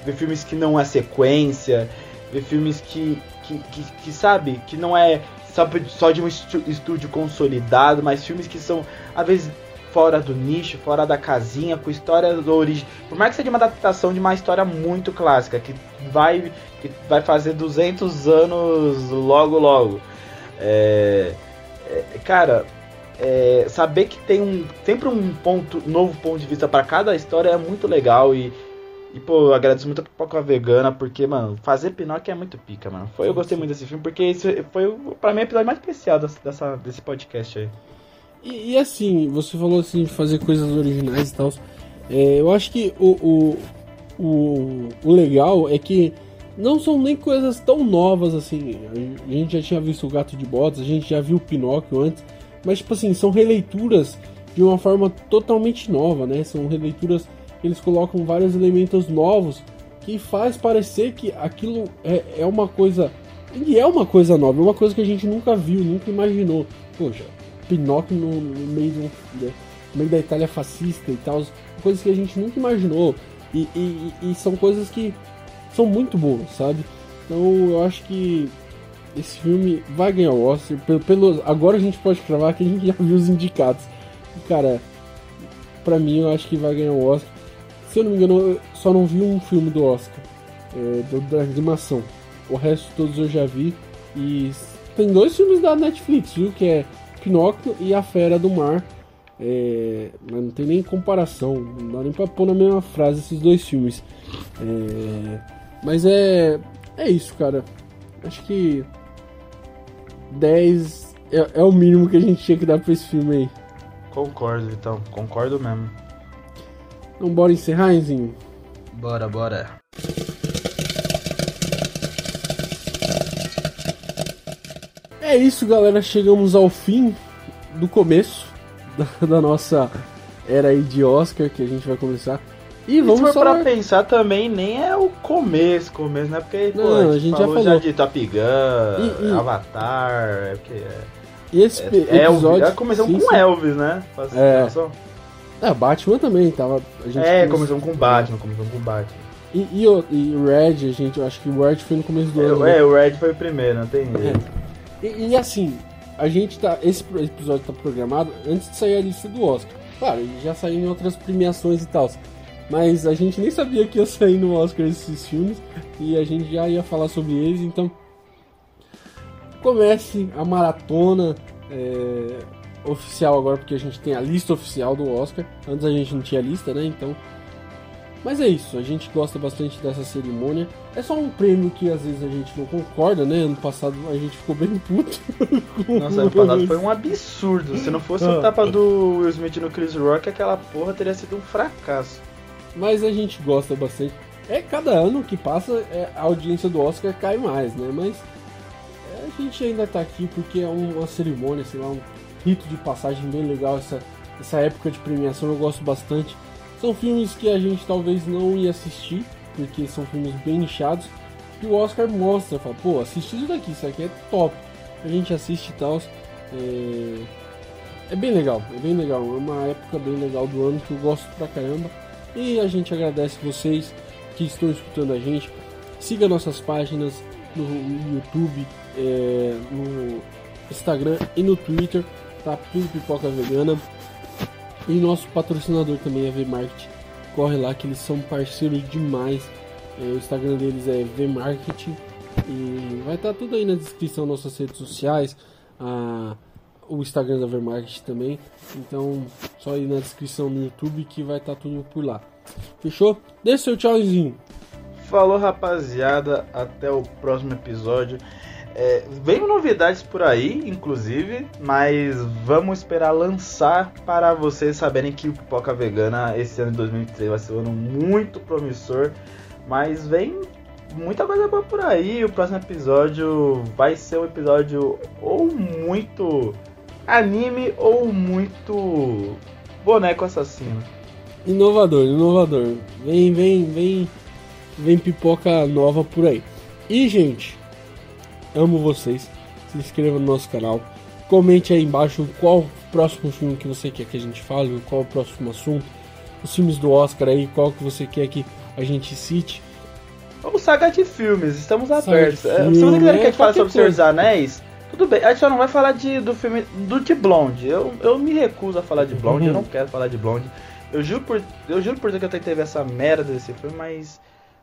ver filmes que não é sequência, ver filmes que, que, que, que sabe, que não é só de um estúdio consolidado, mas filmes que são, às vezes, fora do nicho, fora da casinha, com histórias do origem. Por mais que seja uma adaptação de uma história muito clássica, que vai, que vai fazer 200 anos logo logo. É, é, cara, é, saber que tem um sempre um ponto novo ponto de vista para cada história é muito legal e e, pô, eu agradeço muito a Pipoca Vegana, porque, mano, fazer Pinóquio é muito pica, mano. Foi, eu gostei muito desse filme, porque esse foi, pra mim, o episódio mais especial dessa, desse podcast aí. E, e, assim, você falou assim de fazer coisas originais e tal. É, eu acho que o, o, o, o, legal é que não são nem coisas tão novas assim. A gente já tinha visto o Gato de Botas, a gente já viu o Pinóquio antes, mas tipo assim, são releituras de uma forma totalmente nova, né? São releituras que eles colocam vários elementos novos que faz parecer que aquilo é, é uma coisa. E é uma coisa nova, é uma coisa que a gente nunca viu, nunca imaginou. Poxa, Pinóquio no, no meio, do, no meio da Itália fascista e tal, coisas que a gente nunca imaginou. E, e, e, são coisas que são muito boas, sabe? Então eu acho que esse filme vai ganhar o Oscar. Pelo, pelo, agora a gente pode cravar que a gente já viu os indicados. Cara, pra mim eu acho que vai ganhar o Oscar. Se eu não me engano, eu só não vi um filme do Oscar, é, do, da animação. O resto todos eu já vi. E tem dois filmes da Netflix, viu? Que é Pinóquio e A Fera do Mar. É, mas não tem nem comparação, não dá nem pra pôr na mesma frase esses dois filmes. É, mas é, é isso, cara. Acho que 10 é, é, o mínimo que a gente tinha que dar pra esse filme aí. Concordo, então, concordo mesmo. Então bora encerrar, Enzinho? Bora, bora. É isso, galera. Chegamos ao fim do começo da, da nossa era aí de Oscar que a gente vai começar. E vamos só pra pensar também, nem é o começo, começo, né? Porque não, pô, a, gente a, gente já falou já de Top Gun, e, e... Avatar, é porque é. E esse é, episódio. Elvis, começamos sim, com sim. Elvis, né? É. é, Batman também tava. A gente é, começamos com Batman, começamos com Batman. E, e, e o Red, a gente, eu acho que o Red foi no começo do é, ano. É, né? o Red foi o primeiro, não tem jeito. É. E, e, assim, a gente tá. Esse episódio tá programado antes de sair a lista do Oscar. Claro, ele já saiu em outras premiações e tal. Mas a gente nem sabia que ia sair no Oscar esses filmes. E a gente já ia falar sobre eles, então. Comece a maratona é, oficial agora, porque a gente tem a lista oficial do Oscar. Antes a gente não tinha lista, né? Então mas é isso, a gente gosta bastante dessa cerimônia. É só um prêmio que às vezes a gente não concorda, né? Ano passado a gente ficou bem puto. Nossa, ano passado foi um absurdo. Se não fosse o tapa do Will Smith no Chris Rock, aquela porra teria sido um fracasso. Mas a gente gosta bastante. É cada ano que passa, é, a audiência do Oscar cai mais, né? Mas é, a gente ainda tá aqui porque é uma cerimônia, sei lá, um rito de passagem bem legal. Essa, essa época de premiação eu gosto bastante. São filmes que a gente talvez não ia assistir, porque são filmes bem nichados. E o Oscar mostra, fala, pô, assiste isso daqui, isso aqui é top. A gente assiste e tal. É... é bem legal, é bem legal. É uma época bem legal do ano que eu gosto pra caramba. E a gente agradece vocês que estão escutando a gente. Siga nossas páginas no YouTube, é, no Instagram e no Twitter, tá? Tudo Pipoca Vegana. E nosso patrocinador também é V-Market. Corre lá que eles são parceiros demais. É, o Instagram deles é V-Market. E vai estar tá tudo aí na descrição nossas redes sociais. A, o Instagram da V-Market também. Então, só ir na descrição no YouTube que vai estar tá tudo por lá. Fechou? Dê seu tchauzinho. Falou, rapaziada. Até o próximo episódio. É, vem novidades por aí, inclusive, mas vamos esperar lançar para vocês saberem que o Pipoca Vegana esse ano de 2003 vai ser um ano muito promissor. Mas vem muita coisa boa por aí. O próximo episódio vai ser um episódio ou muito anime ou muito boneco assassino. Inovador, inovador. Vem, vem, vem, vem pipoca nova por aí. E gente, amo vocês. Se inscreva no nosso canal. Comente aí embaixo qual o próximo filme que você quer que a gente fale, qual o próximo assunto. Os filmes do Oscar aí, qual que você quer que a gente cite. Vamos saga de filmes, estamos abertos. Filme, Se você quiser que a gente fale sobre o Senhor dos Anéis, tudo bem. A gente só não vai falar de, do filme do de Blonde. Eu, eu me recuso a falar de Blonde, uhum. eu não quero falar de Blonde. Eu juro por, eu juro por Deus que eu tentei ver essa merda desse filme, mas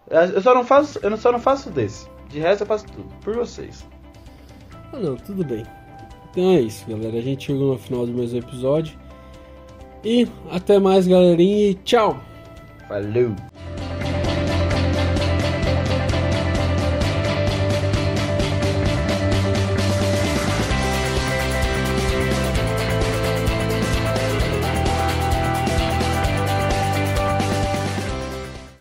eu só não faço, eu só não faço desse. De resto eu faço tudo por vocês. Ah não, tudo bem. Então é isso, galera. A gente chegou no final do mais um episódio. E até mais, galerinha, e tchau! Falou!